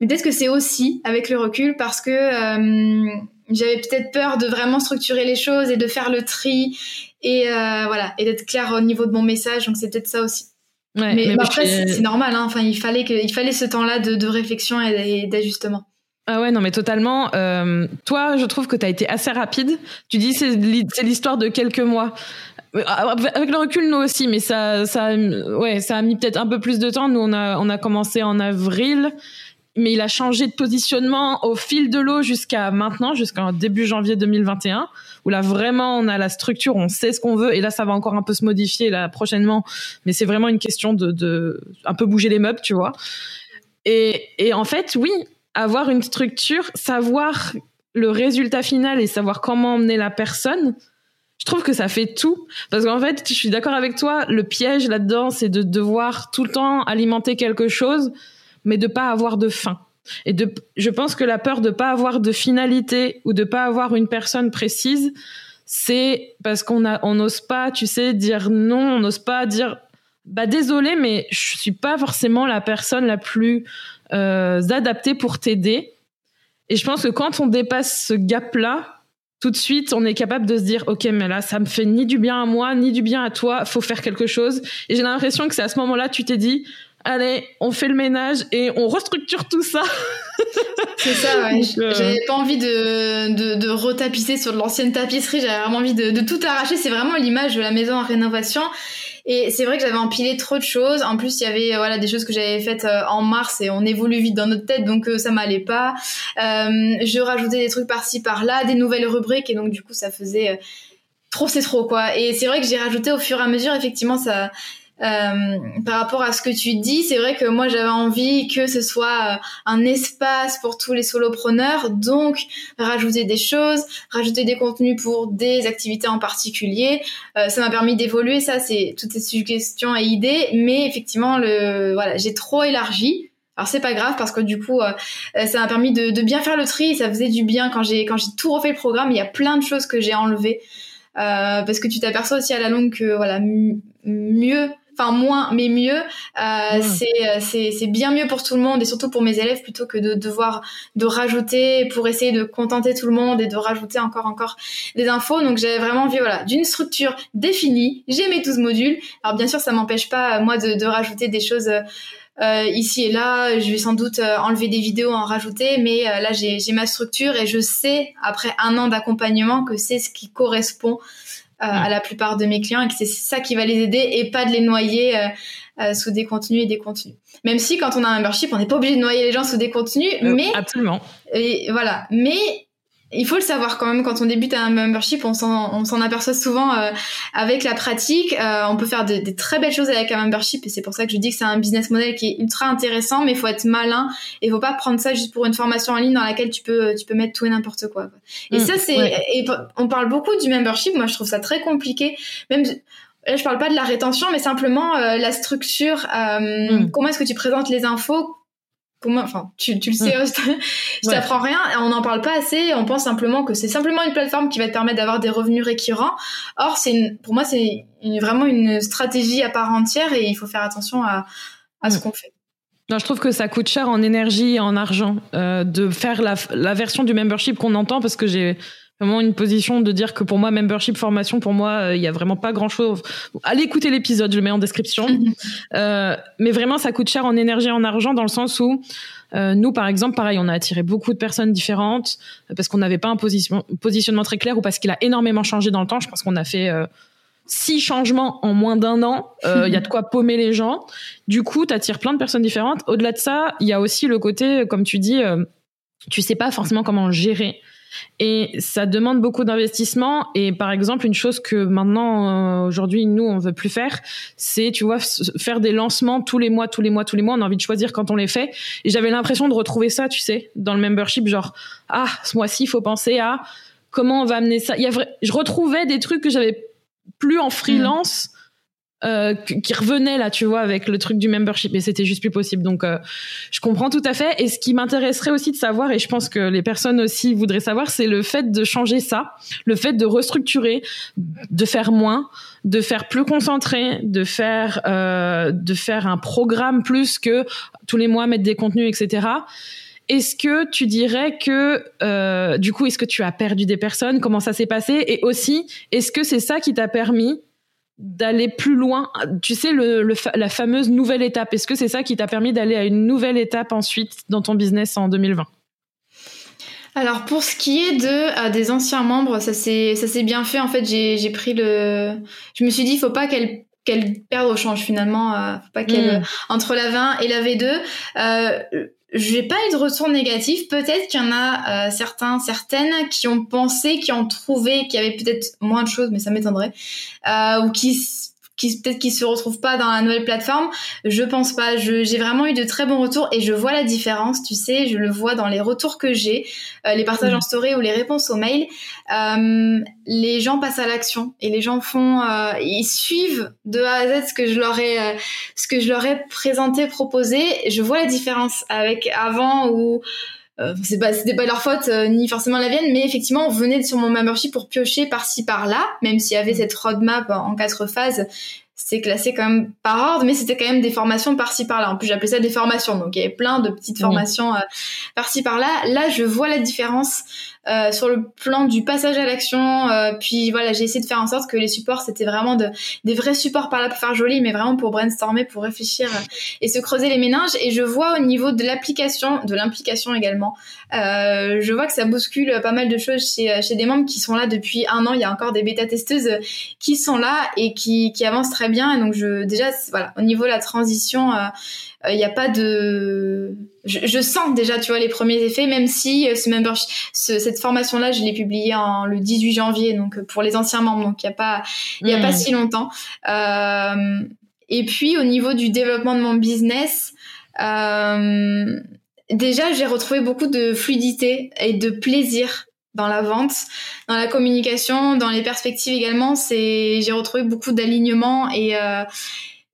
Mais peut-être que c'est aussi avec le recul parce que j'avais peut-être peur de vraiment structurer les choses et de faire le tri et euh, voilà et d'être clair au niveau de mon message. Donc c'est peut-être ça aussi. Mais, après c'est normal hein. enfin il fallait que il fallait ce temps-là de, de, réflexion et, d'ajustement. Ah ouais non mais totalement. Euh, toi je trouve que tu as été assez rapide. Tu dis c'est l'histoire de quelques mois. Euh, avec le recul nous aussi mais ça ça ouais ça a mis peut-être un peu plus de temps. Nous on a on a commencé en avril mais il a changé de positionnement au fil de l'eau jusqu'à maintenant, jusqu'en début janvier 2021, où là vraiment on a la structure, on sait ce qu'on veut, et là ça va encore un peu se modifier là prochainement, mais c'est vraiment une question de, de un peu bouger les meubles, tu vois. Et, et en fait, oui, avoir une structure, savoir le résultat final et savoir comment emmener la personne, je trouve que ça fait tout. Parce qu'en fait, je suis d'accord avec toi, le piège là-dedans, c'est de devoir tout le temps alimenter quelque chose mais de pas avoir de fin. Et de, je pense que la peur de pas avoir de finalité ou de pas avoir une personne précise, c'est parce qu'on a, on n'ose pas, tu sais, dire non, on n'ose pas dire, bah désolé, mais je suis pas forcément la personne la plus euh, adaptée pour t'aider. Et je pense que quand on dépasse ce gap-là, tout de suite, on est capable de se dire, ok, mais là, ça me fait ni du bien à moi, ni du bien à toi. Faut faire quelque chose. Et j'ai l'impression que c'est à ce moment-là, tu t'es dit, allez, on fait le ménage et on restructure tout ça. C'est ça, ouais. Euh, j'avais pas envie de, de, de retapisser sur de l'ancienne tapisserie, j'avais vraiment envie de, de tout arracher. C'est vraiment l'image de la maison en rénovation. Et c'est vrai que j'avais empilé trop de choses. En plus, il y avait voilà des choses que j'avais faites euh, en mars et on évolue vite dans notre tête, donc euh, ça m'allait pas. Euh, je rajoutais des trucs par-ci par-là, des nouvelles rubriques et donc du coup ça faisait trop c'est trop quoi. Et c'est vrai que j'ai rajouté au fur et à mesure effectivement ça euh, par rapport à ce que tu dis, c'est vrai que moi j'avais envie que ce soit euh, un espace pour tous les solopreneurs, donc rajouter des choses, rajouter des contenus pour des activités en particulier. Euh, ça m'a permis d'évoluer, ça c'est toutes ces suggestions et idées, mais effectivement le voilà j'ai trop élargi. Alors c'est pas grave parce que du coup ça m'a permis de, de, bien faire le tri, ça faisait du bien quand j'ai quand j'ai tout refait le programme. Il y a plein de choses que j'ai enlevées. parce que tu t'aperçois aussi à la longue que voilà mieux enfin moins mais mieux. Euh, c'est euh, c'est c'est bien mieux pour tout le monde et surtout pour mes élèves plutôt que de devoir de rajouter pour essayer de contenter tout le monde et de rajouter encore encore des infos. Donc j'avais vraiment envie voilà d'une structure définie. J'ai mes 12 modules. Alors bien sûr ça m'empêche pas moi de, de rajouter des choses euh, ici et là, je vais sans doute euh, enlever des vidéos, en rajouter, mais là j'ai ma structure et je sais après un an d'accompagnement que c'est ce qui correspond euh, à la plupart de mes clients et que c'est ça qui va les aider et pas de les noyer euh, euh, sous des contenus et des contenus. Même si quand on a un membership, on n'est pas obligé de noyer les gens sous des contenus, mais absolument. Et voilà, mais il faut le savoir quand même quand on débute un membership, on s'en aperçoit souvent euh, avec la pratique. Euh, on peut faire des très belles choses avec un membership et c'est pour ça que je dis que c'est un business model qui est ultra intéressant, mais il faut être malin et il faut pas prendre ça juste pour une formation en ligne dans laquelle tu peux tu peux mettre tout et n'importe quoi. Et mm, ça c'est et on parle beaucoup du membership. Moi je trouve ça très compliqué. Même Là, je parle pas de la rétention, mais simplement euh, la structure. Mm. Comment est-ce que tu présentes les infos enfin, tu, tu le sais, mm. je t'apprends rien, on n'en parle pas assez, on pense simplement que c'est simplement une plateforme qui va te permettre d'avoir des revenus récurrents. Or, c'est pour moi, c'est vraiment une stratégie à part entière et il faut faire attention à, à ce mm. qu'on fait. Non, je trouve que ça coûte cher en énergie et en argent euh, de faire la, la version du membership qu'on entend parce que j'ai vraiment une position de dire que pour moi membership formation pour moi euh, il y a vraiment pas grand chose allez écouter l'épisode je le mets en description. Euh, mais vraiment ça coûte cher en énergie et en argent dans le sens où euh, nous par exemple pareil on a attiré beaucoup de personnes différentes parce qu'on n'avait pas un positionnement très clair ou parce qu'il a énormément changé dans le temps. Je pense qu'on a fait six changements en moins d'un an, il y a de quoi paumer les gens. Du coup, tu attires plein de personnes différentes. Au-delà de ça, il y a aussi le côté, comme tu dis, tu sais pas forcément comment gérer et ça demande beaucoup d'investissement. Et par exemple, une chose que maintenant, euh, aujourd'hui, nous, on veut plus faire, c'est, tu vois, faire des lancements tous les mois, tous les mois, tous les mois. On a envie de choisir quand on les fait. Et j'avais l'impression de retrouver ça, tu sais, dans le membership, genre, ah, ce mois-ci, il faut penser à comment on va amener ça. Il y a Je retrouvais des trucs que j'avais plus en freelance. Euh, qui revenait là, tu vois, avec le truc du membership, et c'était juste plus possible. Donc, euh, je comprends tout à fait. Et ce qui m'intéresserait aussi de savoir, et je pense que les personnes aussi voudraient savoir, c'est le fait de changer ça, le fait de restructurer, de faire moins, de faire plus concentré, de faire euh, de faire un programme plus que tous les mois mettre des contenus, etc. Est-ce que tu dirais que euh, du coup, est-ce que tu as perdu des personnes? Comment ça s'est passé? Et aussi, est-ce que c'est ça qui t'a permis d'aller plus loin Tu sais, le, la fameuse nouvelle étape, est-ce que c'est ça qui t'a permis d'aller à une nouvelle étape ensuite dans ton business en 2020 alors pour ce qui est de des anciens membres, ça s'est ça s'est bien fait. En fait, j'ai pris le, je me suis dit, il faut pas qu'elle qu'elle perde au change finalement, euh, faut pas qu'elle hmm. entre la 20 et la V2. Euh, j'ai pas eu de retour négatif. Peut-être qu'il y en a euh, certains, certaines qui ont pensé, qui ont trouvé qu'il y avait peut-être moins de choses, mais ça m'étonnerait, euh, ou qui qui peut-être qu'ils se retrouvent pas dans la nouvelle plateforme. Je pense pas. J'ai vraiment eu de très bons retours et je vois la différence. Tu sais, je le vois dans les retours que j'ai, euh, les partages en story ou les réponses aux mails. Euh, les gens passent à l'action et les gens font, euh, ils suivent de A à Z ce que je leur ai, euh, ce que je leur ai présenté, proposé. Je vois la différence avec avant où euh, c'est pas c'était pas leur faute euh, ni forcément la vienne mais effectivement on venait sur mon membership pour piocher par-ci par-là même s'il y avait mm. cette roadmap en quatre phases c'est classé quand même par ordre mais c'était quand même des formations par-ci par-là. En plus j'appelais ça des formations donc il y avait plein de petites formations euh, par-ci par-là. Là je vois la différence euh, sur le plan du passage à l'action. Euh, puis voilà, j'ai essayé de faire en sorte que les supports c'était vraiment de, des vrais supports par là pour faire joli, mais vraiment pour brainstormer, pour réfléchir et se creuser les méninges. Et je vois au niveau de l'application, de l'implication également, je vois que ça bouscule pas mal de choses chez, des membres qui sont là depuis un an. Il y a encore des bêta testeuses qui sont là et qui, qui avancent très bien. Et donc je déjà voilà au niveau de la transition il n'y a pas de je, sens déjà tu vois les premiers effets même si euh, ce membership cette formation là je l'ai publiée en le 18 janvier donc pour les anciens membres donc il y a pas il y a pas hmm. si longtemps euh, et puis au niveau du développement de mon business euh, déjà j'ai retrouvé beaucoup de fluidité et de plaisir dans la vente, dans la communication, dans les perspectives également. C'est j'ai retrouvé beaucoup d'alignement et euh,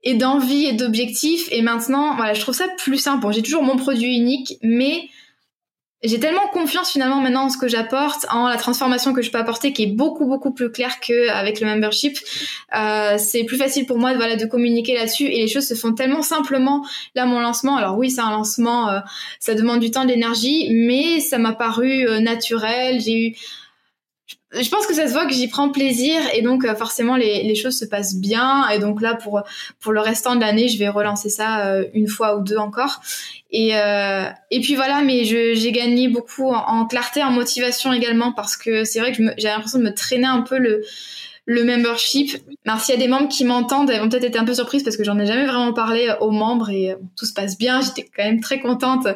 et d'envie et d'objectifs. Et maintenant, voilà, je trouve ça plus simple. Bon, j'ai toujours mon produit unique, mais j'ai tellement confiance finalement maintenant en ce que j'apporte, en la transformation que je peux apporter, qui est beaucoup beaucoup plus claire qu'avec le membership. Euh, c'est plus facile pour moi, voilà, de communiquer là-dessus et les choses se font tellement simplement. Là, mon lancement, alors oui, c'est un lancement, euh, ça demande du temps, de l'énergie, mais ça m'a paru euh, naturel. J'ai eu je pense que ça se voit que j'y prends plaisir et donc euh, forcément les, choses se passent bien. Et donc là pour pour le restant de l'année je vais relancer ça euh, une fois ou deux encore. Et euh, et puis voilà mais j'ai gagné beaucoup en, en, clarté en motivation également parce que c'est vrai que j'ai l'impression de me traîner un peu le le membership. Alors s'il y a des membres qui m'entendent, elles vont peut-être être un peu surprises parce que j'en ai jamais vraiment parlé euh, aux membres et euh, tout se passe bien. J'étais quand même très contente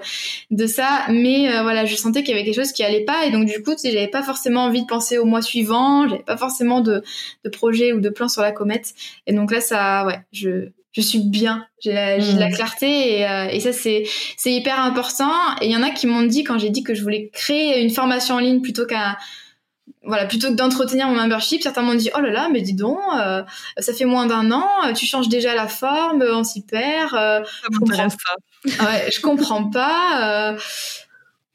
de ça, mais euh, voilà, je sentais qu'il y avait quelque chose qui allait pas et donc du coup, j'avais pas forcément envie de penser au mois suivant, j'avais pas forcément de, de projet ou de plan sur la comète. Et donc là, ça, ouais, je je suis bien, j'ai la, de la mmh. clarté et, et ça c'est c'est hyper important. Et il y en a qui m'ont dit quand j'ai dit que je voulais créer une formation en ligne plutôt qu'un voilà, plutôt que d'entretenir mon membership, certains m'ont dit oh là là, mais dis donc, euh, ça fait moins d'un an, tu changes déjà la forme, on s'y perd. Euh, ça je comprends pas. ouais, je comprends pas. Euh,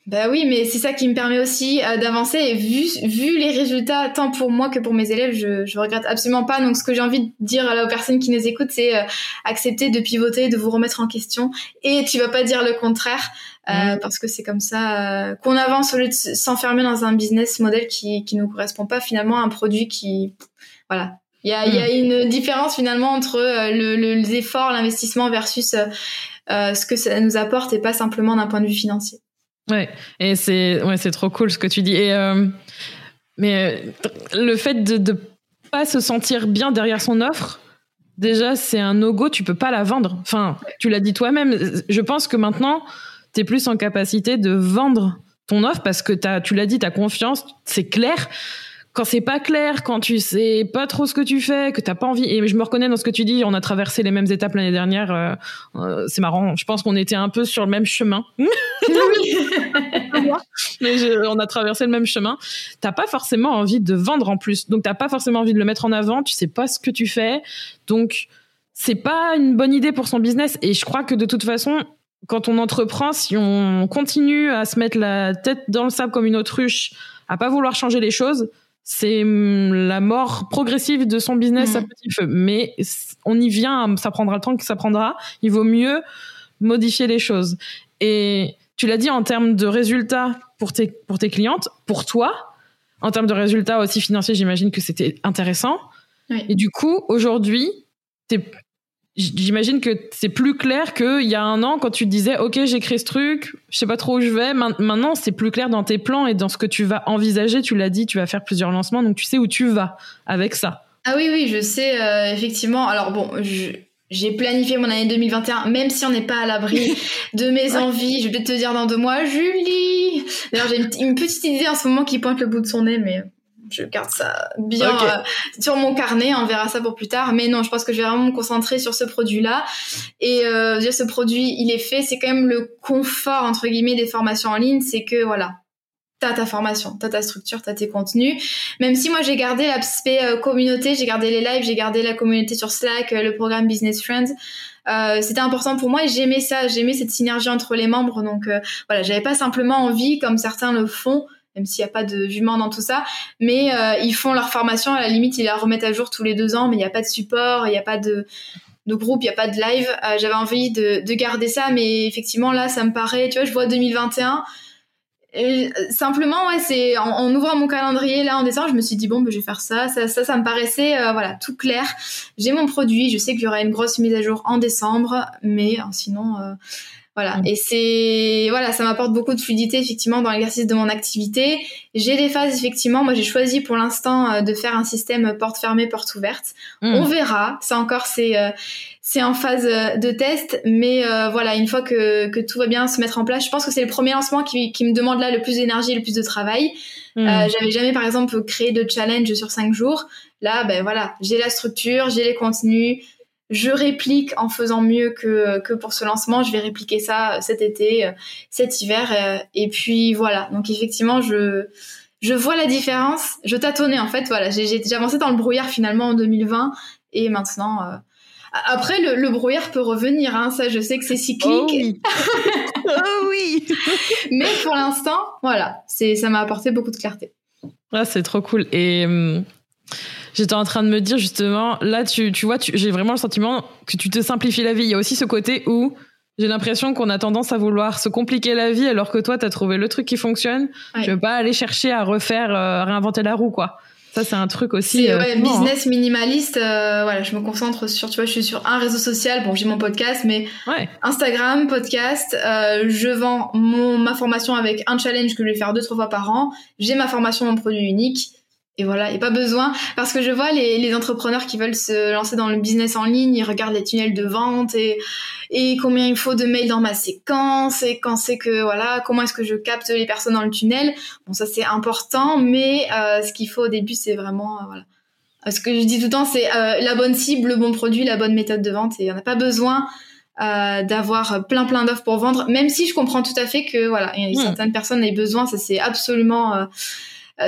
bah oui, mais c'est ça qui me permet aussi euh, d'avancer. Et vu, vu les résultats, tant pour moi que pour mes élèves, je, je regrette absolument pas. Donc, ce que j'ai envie de dire là, aux personnes qui nous écoutent, c'est euh, accepter de pivoter, de vous remettre en question. Et tu vas pas dire le contraire, euh, parce que c'est comme ça qu'on avance au lieu de s'enfermer dans un business model qui qui nous correspond pas finalement à un produit qui, voilà. Il y a, il y a mm. une différence finalement entre le, le, les efforts, l'investissement versus ce que ça nous apporte et pas simplement d'un point de vue financier. Ouais, et c'est ouais, c'est trop cool ce que tu dis. Et euh, mais euh, le fait de ne pas se sentir bien derrière son offre, déjà c'est un no-go, tu peux pas la vendre. Enfin, tu l'as dit toi-même. Je pense que maintenant, tu es plus en capacité de vendre ton offre parce que as, tu l'as dit, tu as confiance, c'est clair quand c'est pas clair, quand tu sais pas trop ce que tu fais, que t'as pas envie. Et je me reconnais dans ce que tu dis. On a traversé les mêmes étapes l'année dernière. Euh, euh, c'est marrant. Je pense qu'on était un peu sur le même chemin. Mais on a traversé le même chemin. T'as pas forcément envie de vendre en plus. Donc t'as pas forcément envie de le mettre en avant. Tu sais pas ce que tu fais. Donc c'est pas une bonne idée pour son business. Et je crois que de toute façon, quand on entreprend, si on continue à se mettre la tête dans le sable comme une autruche, à pas vouloir changer les choses, c'est hum, la mort progressive de son business à mm. petit feu. Mais on y vient, ça prendra le temps que ça prendra. Il vaut mieux modifier les choses. Et tu l'as dit en termes de résultats pour tes, pour tes clientes, pour toi, en termes de résultats aussi financiers, j'imagine que c'était intéressant. Et du coup, aujourd'hui, t'es J'imagine que c'est plus clair qu'il y a un an quand tu disais ok j'ai créé ce truc, je sais pas trop où je vais. Maintenant c'est plus clair dans tes plans et dans ce que tu vas envisager. Tu l'as dit, tu vas faire plusieurs lancements, donc tu sais où tu vas avec ça. Ah oui oui, je sais euh, effectivement. Alors bon, j'ai planifié mon année 2021, même si on n'est pas à l'abri de mes envies. Je vais te dire dans deux mois, Julie. D'ailleurs j'ai une petite idée en ce moment qui pointe le bout de son nez, mais je garde ça bien euh, sur mon carnet, on verra ça pour plus tard. Mais non, je pense que je vais vraiment me concentrer sur ce produit-là. Et euh, ce produit, il est fait, c'est quand même le confort entre guillemets des formations en ligne, c'est que voilà, t'as ta formation, t'as ta structure, t'as tes contenus. Même si moi j'ai gardé l'aspect euh, communauté, j'ai gardé les lives, j'ai gardé la communauté sur Slack, euh, le programme Business Friends. Euh, c'était important pour moi et j'aimais ça, j'aimais cette synergie entre les membres. Donc voilà, j'avais pas simplement envie, comme certains le font, même s'il n'y a pas de jument dans tout ça. Mais euh, ils font leur formation, à la limite, ils la remettent à jour tous les deux ans, mais il n'y a pas de support, il n'y a pas de, groupe, il n'y a pas de live. Euh, j'avais envie de, de, garder ça, mais effectivement, là, ça me paraît, tu vois, je vois 2021. Et simplement, ouais, c'est en, ouvrant mon calendrier là en décembre, je me suis dit bon, ben, je vais faire ça, ça, ça me paraissait voilà tout clair. J'ai mon produit, je sais qu'il y aura une grosse mise à jour en décembre, mais sinon voilà. Mm. Et c'est, voilà, ça m'apporte beaucoup de fluidité, effectivement, dans l'exercice de mon activité. J'ai des phases, effectivement. Moi, j'ai choisi pour l'instant euh, de faire un système porte fermée, porte ouverte. Mm. On verra. Ça encore, c'est, euh, c'est en phase euh, de test. Mais voilà, une fois que, que tout va bien se mettre en place, je pense que c'est le premier lancement qui, qui me demande là le plus d'énergie, le plus de travail. Mm. j'avais jamais, par exemple, créé de challenge sur cinq jours. Là, ben voilà, j'ai la structure, j'ai les contenus, je réplique en faisant mieux que, que pour ce lancement. Je vais répliquer ça euh, cet été, euh, cet hiver. Euh, et puis voilà. Donc effectivement, je, je vois la différence. Je tâtonnais en fait. Voilà, j'ai avancé dans le brouillard finalement en 2020. Et maintenant, après le, le, brouillard peut revenir. Hein, ça, je sais que c'est cyclique. Oh oui. oh oui. Mais pour l'instant, voilà, c'est ça m'a apporté beaucoup de clarté. Ah, c'est trop cool. Et hum, J'étais en train de me dire justement, là, tu, tu vois, j'ai vraiment le sentiment que tu te simplifies la vie. Il y a aussi ce côté où j'ai l'impression qu'on a tendance à vouloir se compliquer la vie alors que toi, tu as trouvé le truc qui fonctionne. Je veux pas aller chercher à refaire, euh, réinventer la roue, quoi. Ça, c'est un truc aussi. Euh, ouais, business minimaliste. Euh, voilà, je me concentre sur, tu vois, je suis sur un réseau social. Bon, j'ai mon podcast, mais Instagram, podcast. je vends mon, ma formation avec un challenge que je vais faire deux, trois fois par an. J'ai ma formation, mon produit unique et voilà, il n'y a pas besoin. Parce que je vois les, les, entrepreneurs qui veulent se lancer dans le business en ligne, ils regardent les tunnels de vente et, et combien il faut de mails dans ma séquence et quand c'est que, voilà, comment est-ce que je capte les personnes dans le tunnel. Bon, ça c'est important, mais euh, ce qu'il faut au début, c'est vraiment, euh, voilà. Ce que je dis tout le temps, c'est euh, la bonne cible, le bon produit, la bonne méthode de vente. Et il n'y en a pas besoin euh, d'avoir plein plein d'offres pour vendre, même si je comprends tout à fait que, voilà, hmm. certaines personnes aient besoin, ça c'est absolument euh, euh,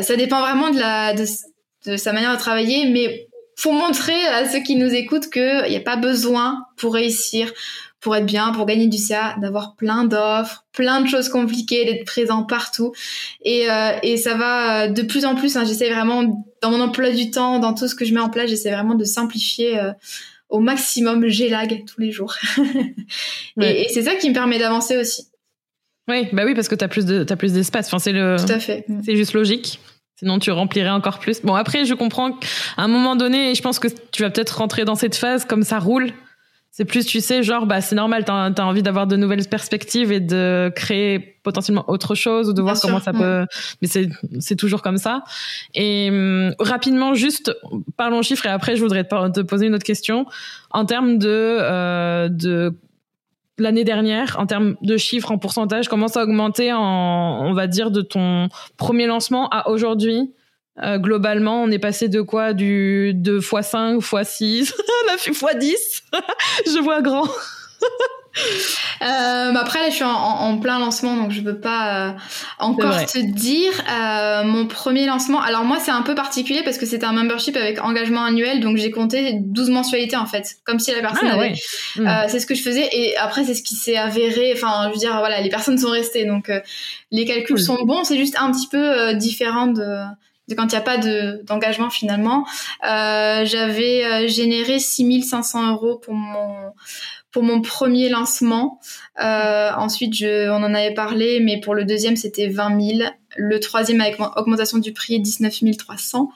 ça dépend vraiment de, la, de, sa manière de travailler, mais faut montrer à ceux qui nous écoutent qu'il n'y a pas besoin pour réussir, pour être bien, pour gagner du CA, d'avoir plein d'offres, plein de choses compliquées, d'être présent partout. Et, euh, et ça va euh, de plus en plus. Hein, j'essaie vraiment, dans mon emploi du temps, dans tout ce que je mets en place, j'essaie vraiment de simplifier au maximum. J'élague tous les jours. et, et c'est ça qui me permet d'avancer aussi. Oui, bah oui, parce que tu as plus de as plus d'espace. Enfin, c'est le. Tout à fait. C'est juste logique. Sinon, tu remplirais encore plus. Bon, après, je comprends qu'à un moment donné, je pense que tu vas peut-être rentrer dans cette phase comme ça roule. C'est plus, tu sais, genre, bah, c'est normal, t'as as envie d'avoir de nouvelles perspectives et de créer potentiellement autre chose ou de voir comment ça peut. Mais c'est c'est toujours comme ça. Et hum, rapidement, juste parlons chiffres et après, je voudrais te, poser une autre question en termes de euh, de l'année dernière en termes de chiffres, en pourcentage Comment ça a augmenté en, on va dire, de ton premier lancement à aujourd'hui? Euh, globalement, on est passé de quoi? Du de x5, x6, la x10. je vois grand. Euh, bah après là je suis en, plein lancement donc je peux pas euh, encore te dire. Euh, mon premier lancement alors moi c'est un peu particulier parce que c'était un membership avec engagement annuel donc j'ai compté 12 mensualités en fait comme si la personne ah, avait hmm. c'est ce que je faisais et après c'est ce qui s'est avéré enfin je veux dire voilà les personnes sont restées donc les calculs sont bons. C'est juste un petit peu différent de quand il n'y a pas d'engagement finalement. Euh, J'avais généré 6500 euros pour mon pour mon premier lancement. Euh, ensuite, on en avait parlé, mais pour le deuxième, c'était 20 000. Le troisième, avec augmentation du prix, 19 300.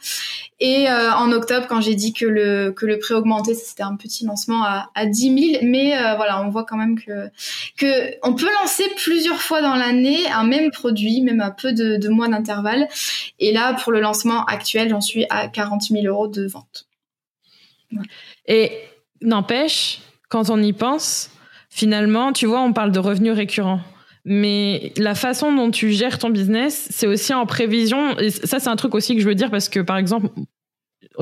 Et euh, en octobre, quand j'ai dit que le, que le prix augmentait, c'était un petit lancement à, à 10 000. Mais euh, voilà, on voit quand même que, que on peut lancer plusieurs fois dans l'année un même produit, même à peu de mois d'intervalle. Et là, pour le lancement actuel, j'en suis à 40 000 euros de vente. Et n'empêche, quand on y pense, finalement, tu vois, on parle de revenus récurrents. Mais la façon dont tu gères ton business, c'est aussi en prévision. Et ça, c'est un truc aussi que je veux dire parce que, par exemple,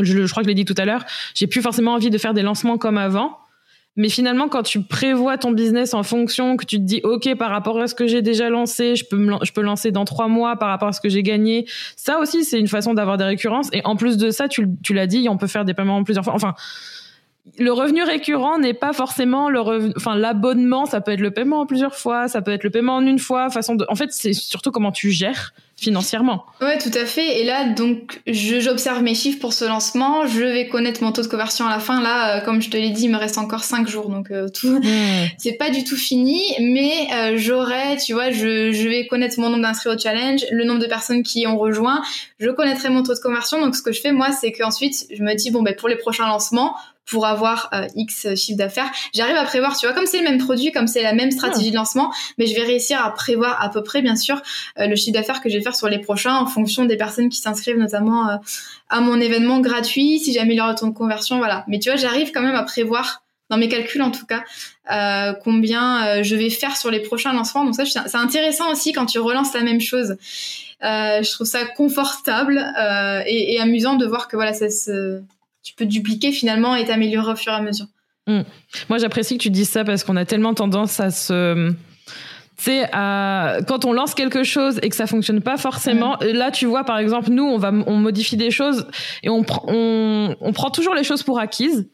je, crois que je l'ai dit tout à l'heure, j'ai plus forcément envie de faire des lancements comme avant. Mais finalement, quand tu prévois ton business en fonction, que tu te dis, OK, par rapport à ce que j'ai déjà lancé, je peux, je peux lancer dans trois mois par rapport à ce que j'ai gagné. Ça aussi, c'est une façon d'avoir des récurrences. Et en plus de ça, tu, tu l'as dit, on peut faire des paiements en plusieurs fois. Enfin, le revenu récurrent n'est pas forcément le revenu, enfin l'abonnement, ça peut être le paiement en plusieurs fois, ça peut être le paiement en une fois, façon de. En fait, c'est surtout comment tu gères financièrement. Ouais, tout à fait. Et là, donc, j'observe mes chiffres pour ce lancement. Je vais connaître mon taux de conversion à la fin. Là, euh, comme je te l'ai dit, il me reste encore 5 jours, donc euh, tout, mmh. c'est pas du tout fini. Mais euh, j'aurai, tu vois, je, je vais connaître mon nombre d'inscrits au challenge, le nombre de personnes qui ont rejoint. Je connaîtrai mon taux de conversion. Donc, ce que je fais, moi, c'est qu'ensuite, je me dis, bon, ben, pour les prochains lancements, pour avoir euh, X chiffre d'affaires. J'arrive à prévoir, tu vois, comme c'est le même produit, comme c'est la même stratégie de lancement, mais je vais réussir à prévoir à peu près, bien sûr, euh, le chiffre d'affaires que je vais faire sur les prochains en fonction des personnes qui s'inscrivent notamment euh, à mon événement gratuit, si j'améliore le taux de conversion, voilà. Mais tu vois, j'arrive quand même à prévoir dans mes calculs en tout cas, euh, combien je vais faire sur les prochains lancements. Donc ça, c'est intéressant aussi quand tu relances la même chose. je trouve ça confortable et, et, amusant de voir que voilà, ça se, tu peux dupliquer finalement et t'améliorer au fur et à mesure. Hmm. Moi, j'apprécie que tu dises ça parce qu'on a tellement tendance à se tu sais, quand on lance quelque chose et que ça fonctionne pas forcément, hmm. là, tu vois, par exemple, nous, on va, on modifie des choses et on, on, on prend toujours les choses pour acquises.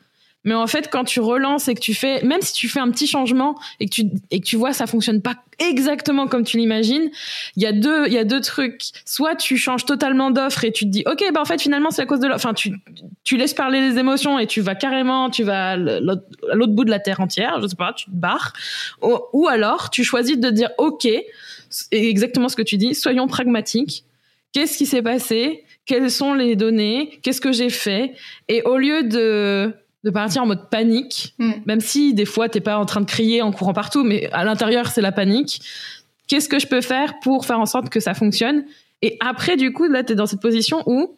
Mais en fait, quand tu relances et que tu fais, même si tu fais un petit changement et que tu et que tu vois ça fonctionne pas exactement comme tu l'imagines, il y a deux il y a deux trucs. Soit tu changes totalement d'offre et tu te dis ok ben en fait finalement c'est à cause de l'offre. Enfin tu tu laisses parler les émotions et tu vas carrément tu vas à l'autre bout de la terre entière, je sais pas, tu te barres. Ou, alors tu choisis de dire ok exactement ce que tu dis, soyons pragmatiques. Qu'est-ce qui s'est passé? Quelles sont les données? Qu'est-ce que j'ai fait? Et au lieu de de partir en mode panique, mm. même si des fois t'es pas en train de crier en courant partout, mais à l'intérieur c'est la panique. Qu'est-ce que je peux faire pour faire en sorte que ça fonctionne? Et après, du coup, là, t'es dans cette position où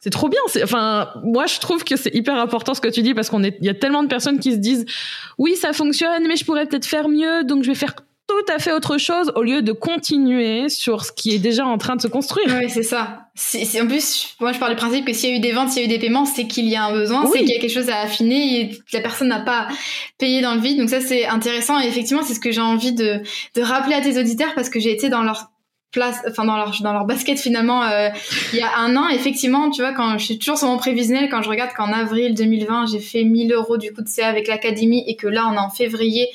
c'est trop bien. Enfin, moi, je trouve que c'est hyper important ce que tu dis parce qu'on est, il y a tellement de personnes qui se disent, oui, ça fonctionne, mais je pourrais peut-être faire mieux, donc je vais faire tout à fait autre chose au lieu de continuer sur ce qui est déjà en train de se construire. Oui, c'est ça. C'est, en plus, moi je parle du principe que s'il y a eu des ventes, s'il y a eu des paiements, c'est qu'il y a un besoin, c'est qu'il y a quelque chose à affiner et la personne n'a pas payé dans le vide. Donc ça c'est intéressant et effectivement c'est ce que j'ai envie de, de rappeler à tes auditeurs parce que j'ai été dans leur place, enfin dans leur dans leur basket finalement euh, il y a un an. Effectivement, tu vois quand je suis toujours sur mon prévisionnel, quand je regarde qu'en avril 2020 j'ai fait 1000 euros du coup de CA avec l'académie et que là on est en février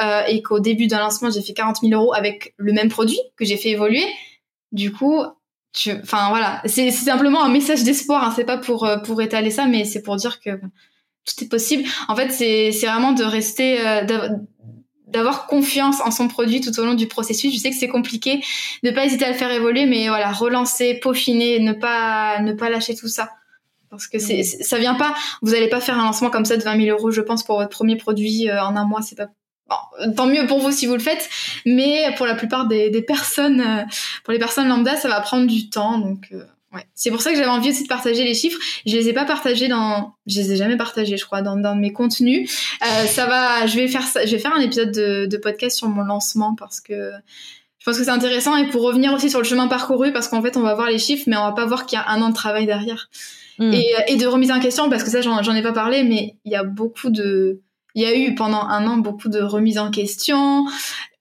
euh, et qu'au début d'un lancement, j'ai fait 40 000 euros avec le même produit que j'ai fait évoluer. Du coup, tu, enfin voilà, c'est simplement un message d'espoir. Hein. C'est pas pour euh, pour étaler ça, mais c'est pour dire que tout est possible. En fait, c'est c'est vraiment de rester euh, d'avoir confiance en son produit tout au long du processus. Je sais que c'est compliqué, ne pas hésiter à le faire évoluer, mais voilà, relancer, peaufiner, ne pas ne pas lâcher tout ça parce que c'est ça vient pas. Vous allez pas faire un lancement comme ça de 20 000 euros, je pense, pour votre premier produit en un mois. C'est pas tant mieux pour vous si vous le faites, mais pour la plupart des, personnes, euh, pour les personnes lambda, ça va prendre du temps. Donc, euh, ouais. C'est pour ça que j'avais envie aussi de partager les chiffres. Je les ai pas partagés dans, je les ai jamais partagés, je crois, dans, dans mes contenus. Euh, ça va, je vais faire ça, je vais faire un épisode de, de podcast sur mon lancement parce que je pense que c'est intéressant et pour revenir aussi sur le chemin parcouru parce qu'en fait on va voir les chiffres mais on va pas voir qu'il y a un an de travail derrière hmm. et, et, de remise en question parce que ça j'en ai pas parlé mais il y a beaucoup de il y a eu pendant un an beaucoup de remises en question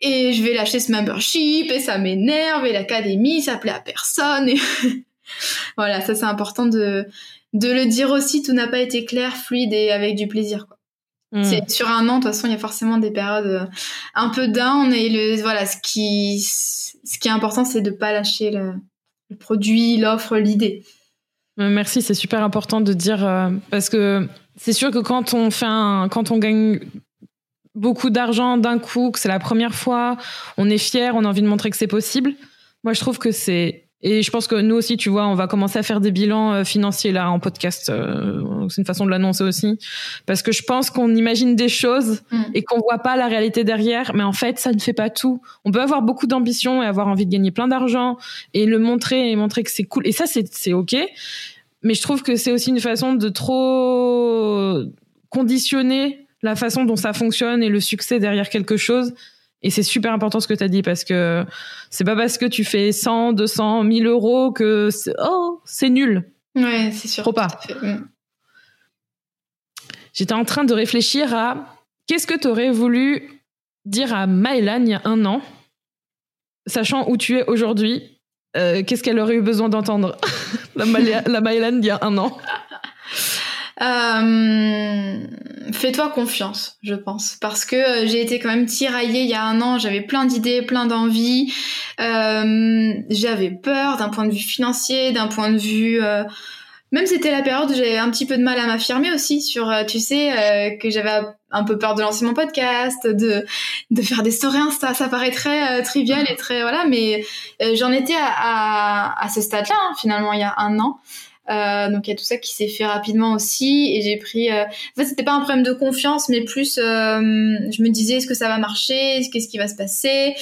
et je vais lâcher ce membership et ça m'énerve et l'académie ça plaît à personne et voilà ça c'est important de de le dire aussi tout n'a pas été clair fluide et avec du plaisir quoi. Hmm. C'est sur un an de toute façon il y a forcément des périodes euh, un peu down et le voilà ce qui ce qui est important c'est de pas lâcher le, le produit l'offre l'idée. Euh, merci, c'est super important de dire euh, parce que c'est sûr que quand on fait un, quand on gagne beaucoup d'argent d'un coup, que c'est la première fois, on est fier, on a envie de montrer que c'est possible. Moi, je trouve que c'est et je pense que nous aussi, tu vois, on va commencer à faire des bilans euh, financiers là en podcast. Euh, c'est une façon de l'annoncer aussi, parce que je pense qu'on imagine des choses mm. et qu'on voit pas la réalité derrière. Mais en fait, ça ne fait pas tout. On peut avoir beaucoup d'ambition et avoir envie de gagner plein d'argent et le montrer et montrer que c'est cool. Et ça, c'est c'est ok mais je trouve que c'est aussi une façon de trop conditionner la façon dont ça fonctionne et le succès derrière quelque chose. Et c'est super important ce que tu as dit parce que c'est pas parce que tu fais 100, 200, 1000 euros que c'est, oh, c'est nul. Ouais, c'est sûr. Trop pas. J'étais en train de réfléchir à qu'est-ce que tu aurais voulu dire à Maëlan il y a un an, sachant où tu es aujourd'hui euh, qu'est-ce qu'elle aurait eu besoin d'entendre? La, la Maëlan il y a un an euh, Fais-toi confiance, je pense, parce que euh, j'ai été quand même tiraillée il y a un an. J'avais plein d'idées, plein d'envies. j'avais peur d'un point de vue financier, d'un point de vue même c'était la période où j'avais un petit peu de mal à m'affirmer aussi sur, euh, tu sais, euh, que j'avais un peu peur de lancer mon podcast, de de faire des stories Insta. Ça paraît très euh, trivial et très voilà, mais j'en étais à, à, ce stade-là hein, finalement il y a un an. donc il y a tout ça qui s'est fait rapidement aussi et j'ai pris. en fait c'était pas un problème de confiance, mais plus je me disais est-ce que ça va marcher, qu'est-ce qui va se passer?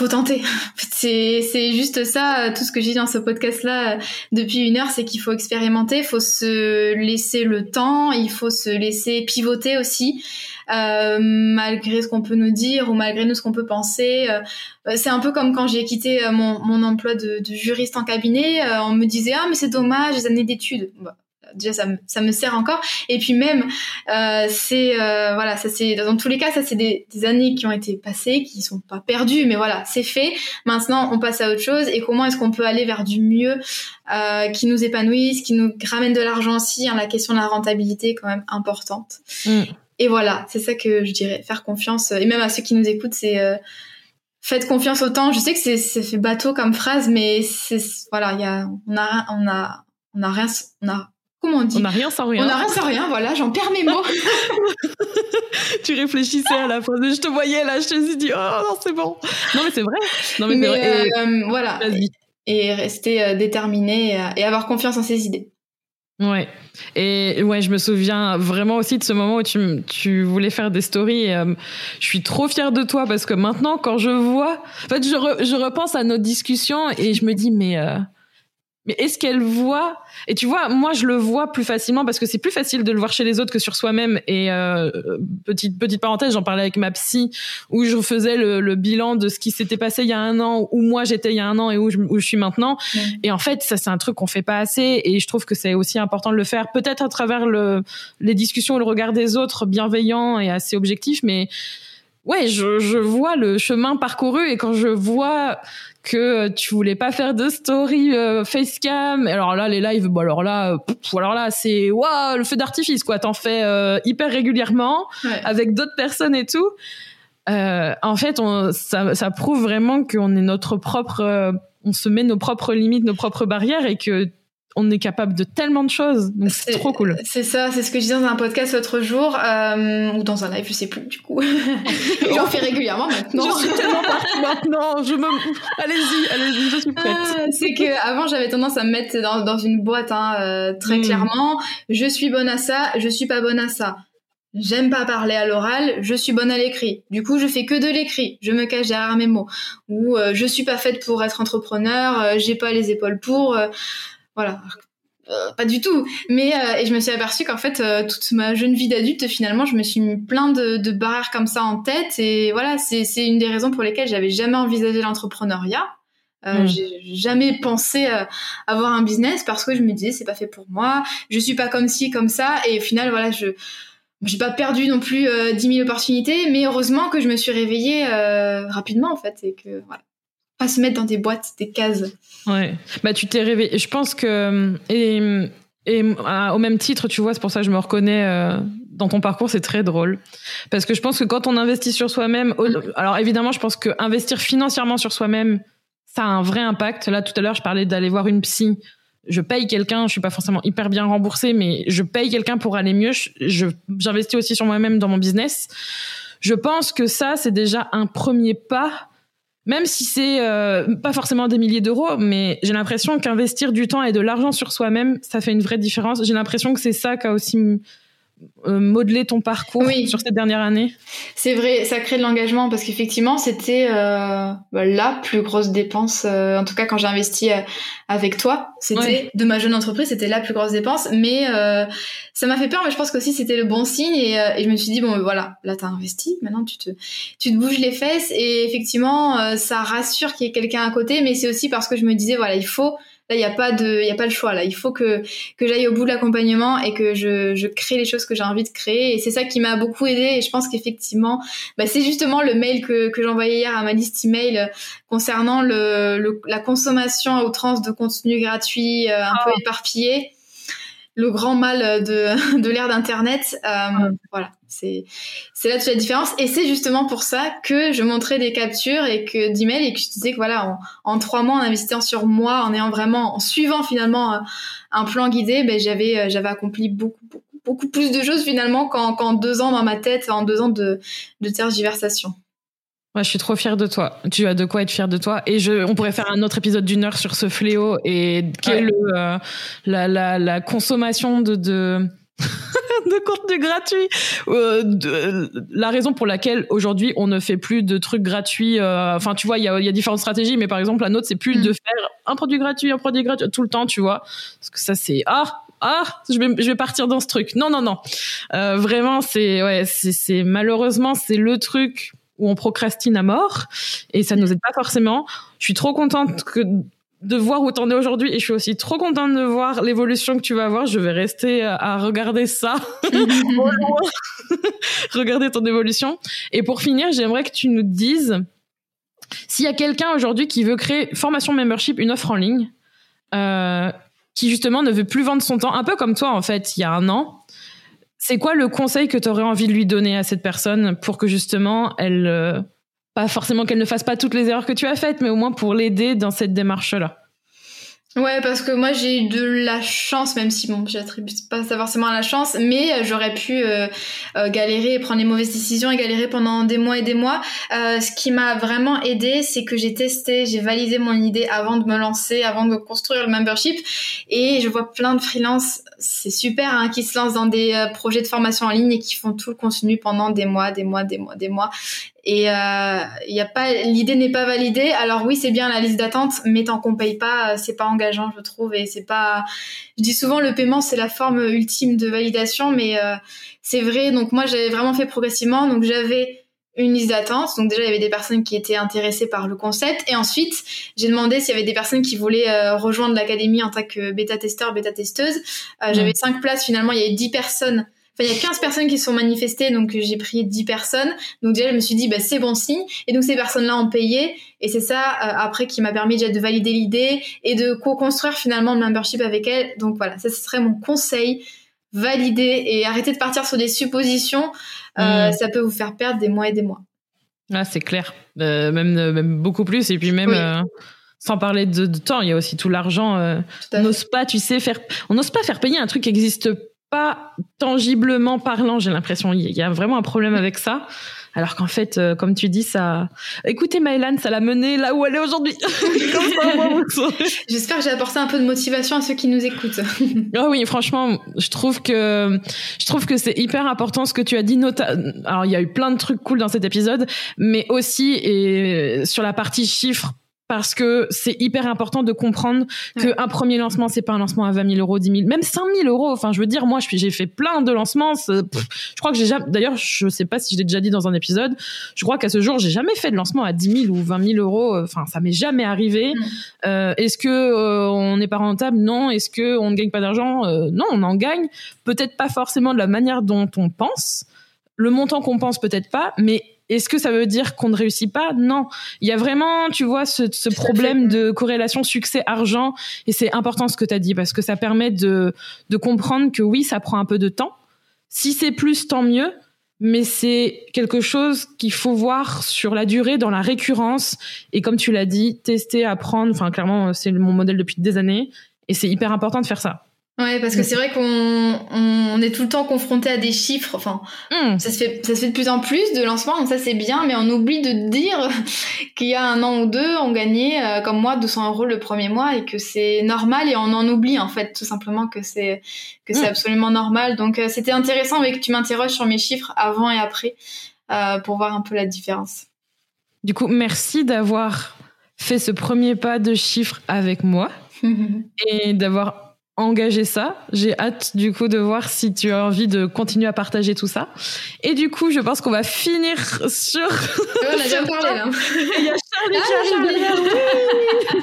Faut tenter. C'est juste ça. Euh, tout ce que j'ai dit dans ce podcast là euh, depuis une heure, c'est qu'il faut expérimenter, il faut se laisser le temps, il faut se laisser pivoter aussi, euh, malgré ce qu'on peut nous dire ou malgré nous ce qu'on peut penser. Euh, c'est un peu comme quand j'ai quitté mon, mon emploi de, de, juriste en cabinet, on me disait ah mais c'est dommage les années d'études. Déjà ça me, ça me sert encore. Et puis même euh, c'est euh, voilà ça c'est dans tous les cas ça c'est des, des, années qui ont été passées qui sont pas perdues mais voilà c'est fait. Maintenant on passe à autre chose. Et comment est-ce qu'on peut aller vers du mieux euh, qui nous épanouisse qui nous ramène de l'argent aussi hein, la question de la rentabilité est quand même importante. Mm. et voilà c'est ça que je dirais faire confiance. Et même à ceux qui nous écoutent c'est euh, faites confiance au temps je sais que c'est fait bateau comme phrase mais c'est voilà il y a on a on a on a rien on a Comment on dit On n'a rien sans rien. On n'a rien sans rien, voilà, j'en perds mes mots. tu réfléchissais à la fin. Je te voyais là, je te suis dit, oh non, c'est bon. Non, mais c'est vrai. Non, mais, vrai. Euh, voilà. Et rester euh, déterminé et, avoir confiance en ses idées. Ouais. Et ouais, je me souviens vraiment aussi de ce moment où tu, tu voulais faire des stories. Euh, je suis trop fière de toi parce que maintenant, quand je vois, en fait, je, je repense à nos discussions et je me dis, mais mais est-ce qu'elle voit? Et tu vois, moi je le vois plus facilement parce que c'est plus facile de le voir chez les autres que sur soi-même. Et euh, petite petite parenthèse, j'en parlais avec ma psy où je faisais le, bilan de ce qui s'était passé il y a un an, où moi j'étais il y a un an et où je, où je suis maintenant. Et en fait, ça c'est un truc qu'on fait pas assez. Et je trouve que c'est aussi important de le faire, peut-être à travers le, les discussions, le regard des autres, bienveillant et assez objectif, mais ouais, je, je vois le chemin parcouru et quand je vois que tu voulais pas faire de story euh, facecam. Alors là, les lives, bon alors là, euh, alors là, c'est waouh, le feu d'artifice quoi. T'en fais euh, hyper régulièrement avec d'autres personnes et tout. en fait, on, ça, ça prouve vraiment qu'on est notre propre, on se met nos propres limites, nos propres barrières et que on est capable de tellement de choses. Donc c'est trop cool. C'est ça, c'est ce que je disais dans un podcast l'autre jour, euh, ou dans un live, je sais plus du coup. J'en fais régulièrement maintenant. Je suis tellement partie maintenant. Je me... Allez-y, allez-y, je suis prête. Ah, c'est que avant j'avais tendance à me mettre dans, dans une boîte, hein, euh, très hmm. clairement. Je suis bonne à ça, je suis pas bonne à ça. J'aime pas parler à l'oral, je suis bonne à l'écrit. Du coup, je fais que de l'écrit. Je me cache derrière mes mots. Ou euh, je suis pas faite pour être entrepreneur, euh, j'ai pas les épaules pour. Voilà. Euh, pas du tout. Mais euh, et je me suis aperçue qu'en fait euh, toute ma jeune vie d'adulte finalement je me suis mis plein de, de barrières comme ça en tête et voilà c'est une des raisons pour lesquelles j'avais jamais envisagé l'entrepreneuriat. Euh, hmm. J'ai jamais pensé avoir un business parce que je me disais c'est pas fait pour moi, je suis pas comme ci comme ça et au final voilà je j'ai pas perdu non plus euh, 10 000 opportunités mais heureusement que je me suis réveillée rapidement en fait et que voilà pas se mettre dans des boîtes, des cases. Ouais. Bah, tu t'es réveillé. Je pense que, et, et au même titre, tu vois, c'est pour ça que je me reconnais euh, dans ton parcours, c'est très drôle. Parce que je pense que quand on investit sur soi-même, alors évidemment, je pense que investir financièrement sur soi-même, ça a un vrai impact. Là, tout à l'heure, je parlais d'aller voir une psy. Je paye quelqu'un, je suis pas forcément hyper bien remboursée, mais je paye quelqu'un pour aller mieux. J'investis aussi sur moi-même dans mon business. Je pense que ça, c'est déjà un premier pas même si c'est euh, pas forcément des milliers d'euros, mais j'ai l'impression qu'investir du temps et de l'argent sur soi-même, ça fait une vraie différence. J'ai l'impression que c'est ça qui a aussi modeler ton parcours sur cette dernière année C'est vrai, ça crée de l'engagement parce qu'effectivement, c'était euh, bah, la plus grosse dépense. Euh, en tout cas, quand j'ai investi euh, avec toi, c'était de ma jeune entreprise, c'était la plus grosse dépense. Mais ça m'a fait peur, mais je pense qu'aussi c'était le bon signe et, et, je me suis dit bon, voilà, là t'as investi, maintenant tu te tu te bouges les fesses et effectivement, ça rassure qu'il y ait quelqu'un à côté. Mais c'est aussi parce que je me disais voilà, il faut Là, il n'y a pas de, il y a pas le choix. Là, il faut que que j'aille au bout de l'accompagnement et que je, je crée les choses que j'ai envie de créer. Et c'est ça qui m'a beaucoup aidé. Et je pense qu'effectivement, bah, c'est justement le mail que que j'envoyais hier à ma liste email euh, concernant le, la consommation à outrance de contenu gratuit euh, un peu ah. éparpillé le grand mal de, de l'ère d'Internet. Euh, Voilà, c'est c'est là toute la différence. Et c'est justement pour ça que je montrais des captures et que d'emails et que je disais que voilà, en, en, trois mois, en investissant sur moi, en ayant vraiment, en suivant finalement euh, un plan guidé, ben j'avais euh, j'avais accompli beaucoup beaucoup beaucoup plus de choses finalement qu'en deux ans dans ma tête, en deux ans de, de tergiversation. Ouais, je suis trop fière de toi. Tu as de quoi être fière de toi. Et je, on pourrait faire un autre épisode d'une heure sur ce fléau et quelle euh, la, la, la, consommation de, de, de contenu gratuit. Euh, de, la raison pour laquelle aujourd'hui on ne fait plus de trucs gratuits. Euh, enfin, tu vois, il y a, y a, différentes stratégies, mais par exemple, la nôtre, c'est plus mm. de faire un produit gratuit, un produit gratuit tout le temps, tu vois. Parce que ça, c'est ah ah, je vais, je vais partir dans ce truc. Non, non, non. Euh, vraiment, c'est, ouais, c'est, malheureusement, c'est le truc où on procrastine à mort et ça nous aide pas forcément. Je suis trop contente que de voir où t'en es aujourd'hui et je suis aussi trop contente de voir l'évolution que tu vas avoir. Je vais rester à regarder ça, regarder ton évolution. Et pour finir, j'aimerais que tu nous dises s'il y a quelqu'un aujourd'hui qui veut créer formation membership, une offre en ligne, euh, qui justement ne veut plus vendre son temps, un peu comme toi en fait, il y a un an. C'est quoi le conseil que tu aurais envie de lui donner à cette personne pour que justement elle, euh, pas forcément qu'elle ne fasse pas toutes les erreurs que tu as faites, mais au moins pour l'aider dans cette démarche-là? Ouais, parce que moi j'ai eu de la chance, même si bon, j'attribue pas ça forcément à la chance, mais euh, j'aurais pu euh, euh, galérer et prendre les mauvaises décisions et galérer pendant des mois et des mois. Euh, ce qui m'a vraiment aidé, c'est que j'ai testé, j'ai validé mon idée avant de me lancer, avant de construire le membership, et je vois plein de freelances, c'est super, hein, qui se lancent dans des projets de formation en ligne et qui font tout le contenu pendant des mois, des mois, des mois, des mois, et il euh, y a pas l'idée n'est pas validée. Alors oui c'est bien la liste d'attente mais tant qu'on paye pas c'est pas engageant je trouve et c'est pas je dis souvent le paiement c'est la forme ultime de validation mais euh, c'est vrai. Donc moi j'avais vraiment fait progressivement. Donc j'avais une liste d'attente. Donc déjà il y avait des personnes qui étaient intéressées par le concept. Et ensuite j'ai demandé s'il y avait des personnes qui voulaient euh, rejoindre l'académie en tant que bêta testeur bêta testeuse euh, j'avais cinq places finalement il y avait dix personnes il y a 15 personnes qui se sont manifestées, donc j'ai pris 10 personnes. Donc déjà, je me suis dit, bah, c'est bon signe. Et donc ces personnes-là ont payé. Et c'est ça, euh, après, qui m'a permis déjà de valider l'idée et de co-construire finalement le membership avec elles. Donc voilà, ça, ce serait mon conseil. Valider et arrêter de partir sur des suppositions. Euh, mm. Ça peut vous faire perdre des mois et des mois. Ah, c'est clair. Euh, même, même beaucoup plus. Et puis même... sans parler de, temps, il y a aussi tout l'argent. on n'ose pas, tu sais, faire. On n'ose pas faire payer un truc qui existe pas tangiblement parlant, j'ai l'impression. Il y a vraiment un problème avec ça. Alors qu'en fait, euh, comme tu dis, ça. Écoutez, Maëlan, ça l'a mené là où elle est aujourd'hui. J'espère que j'ai apporté un peu de motivation à ceux qui nous écoutent. ah oui, franchement, je trouve que je trouve que c'est hyper important ce que tu as dit. Nota... Alors, il y a eu plein de trucs cool dans cet épisode, mais aussi et sur la partie chiffres parce que c'est hyper important de comprendre qu'un premier lancement, c'est pas un lancement à 20 000 euros, 10 000, même 5 000 euros. Enfin, je veux dire, moi, j'ai fait plein de lancements. je crois que j'ai jamais, d'ailleurs, je sais pas si je l'ai déjà dit dans un épisode, je crois qu'à ce jour, j'ai jamais fait de lancement à 10 000 ou 20 000 euros. Enfin, ça m'est jamais arrivé. Mm. Euh, est-ce que euh, on n'est pas rentable? Non. Est-ce que on ne gagne pas d'argent? Euh, Non, on en gagne. Peut-être pas forcément de la manière dont on pense. Le montant qu'on pense, peut-être pas, mais est-ce que ça veut dire qu'on ne réussit pas? Non. Il y a vraiment, tu vois, ce, ce problème de corrélation succès-argent. Et c'est important ce que tu as dit parce que ça permet de, de comprendre que oui, ça prend un peu de temps. Si c'est plus, tant mieux. Mais c'est quelque chose qu'il faut voir sur la durée, dans la récurrence. Et comme tu l'as dit, tester, apprendre. Enfin, clairement, c'est mon modèle depuis des années. Et c'est hyper important de faire ça. Ouais, parce que c'est vrai qu'on on est tout le temps confronté à des chiffres. Enfin, hmm. ça se fait ça se fait de plus en plus de lancements, donc ça c'est bien, mais on oublie de dire qu'il y a un an ou deux, on gagnait euh, comme moi 200 euros le premier mois et que c'est normal et on en oublie en fait tout simplement que c'est que c'est hmm. absolument normal. Donc euh, c'était intéressant mais que tu m'interroges sur mes chiffres avant et après euh, pour voir un peu la différence. Du coup, merci d'avoir fait ce premier pas de chiffres avec moi et d'avoir engager ça. J'ai hâte du coup de voir si tu as envie de continuer à partager tout ça. Et du coup, je pense qu'on va finir sur. on a déjà parlé là. Il y a Charlie qui ah.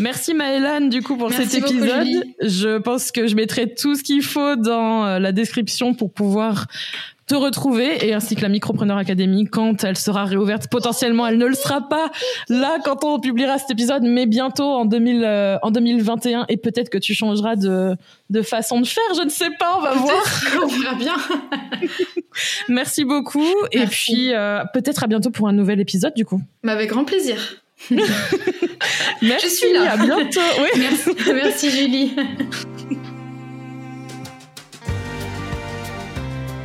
Merci Maëlan du coup pour cet épisode. je pense que je mettrai tout ce qu'il faut dans euh, la description pour pouvoir te retrouver et ainsi que la Micropreneur Academy quand elle sera réouverte. Potentiellement, elle ne le sera pas là quand on publiera cet épisode, mais bientôt en 2000, euh, en 2021 et peut-être que tu changeras de, de façon de faire. Je ne sais pas, on va voir. On verra bien. Merci beaucoup et puis euh, peut-être à bientôt pour un nouvel épisode du coup. Mais avec grand plaisir. Merci, Je suis là. À bientôt. Oui. Merci, merci Julie.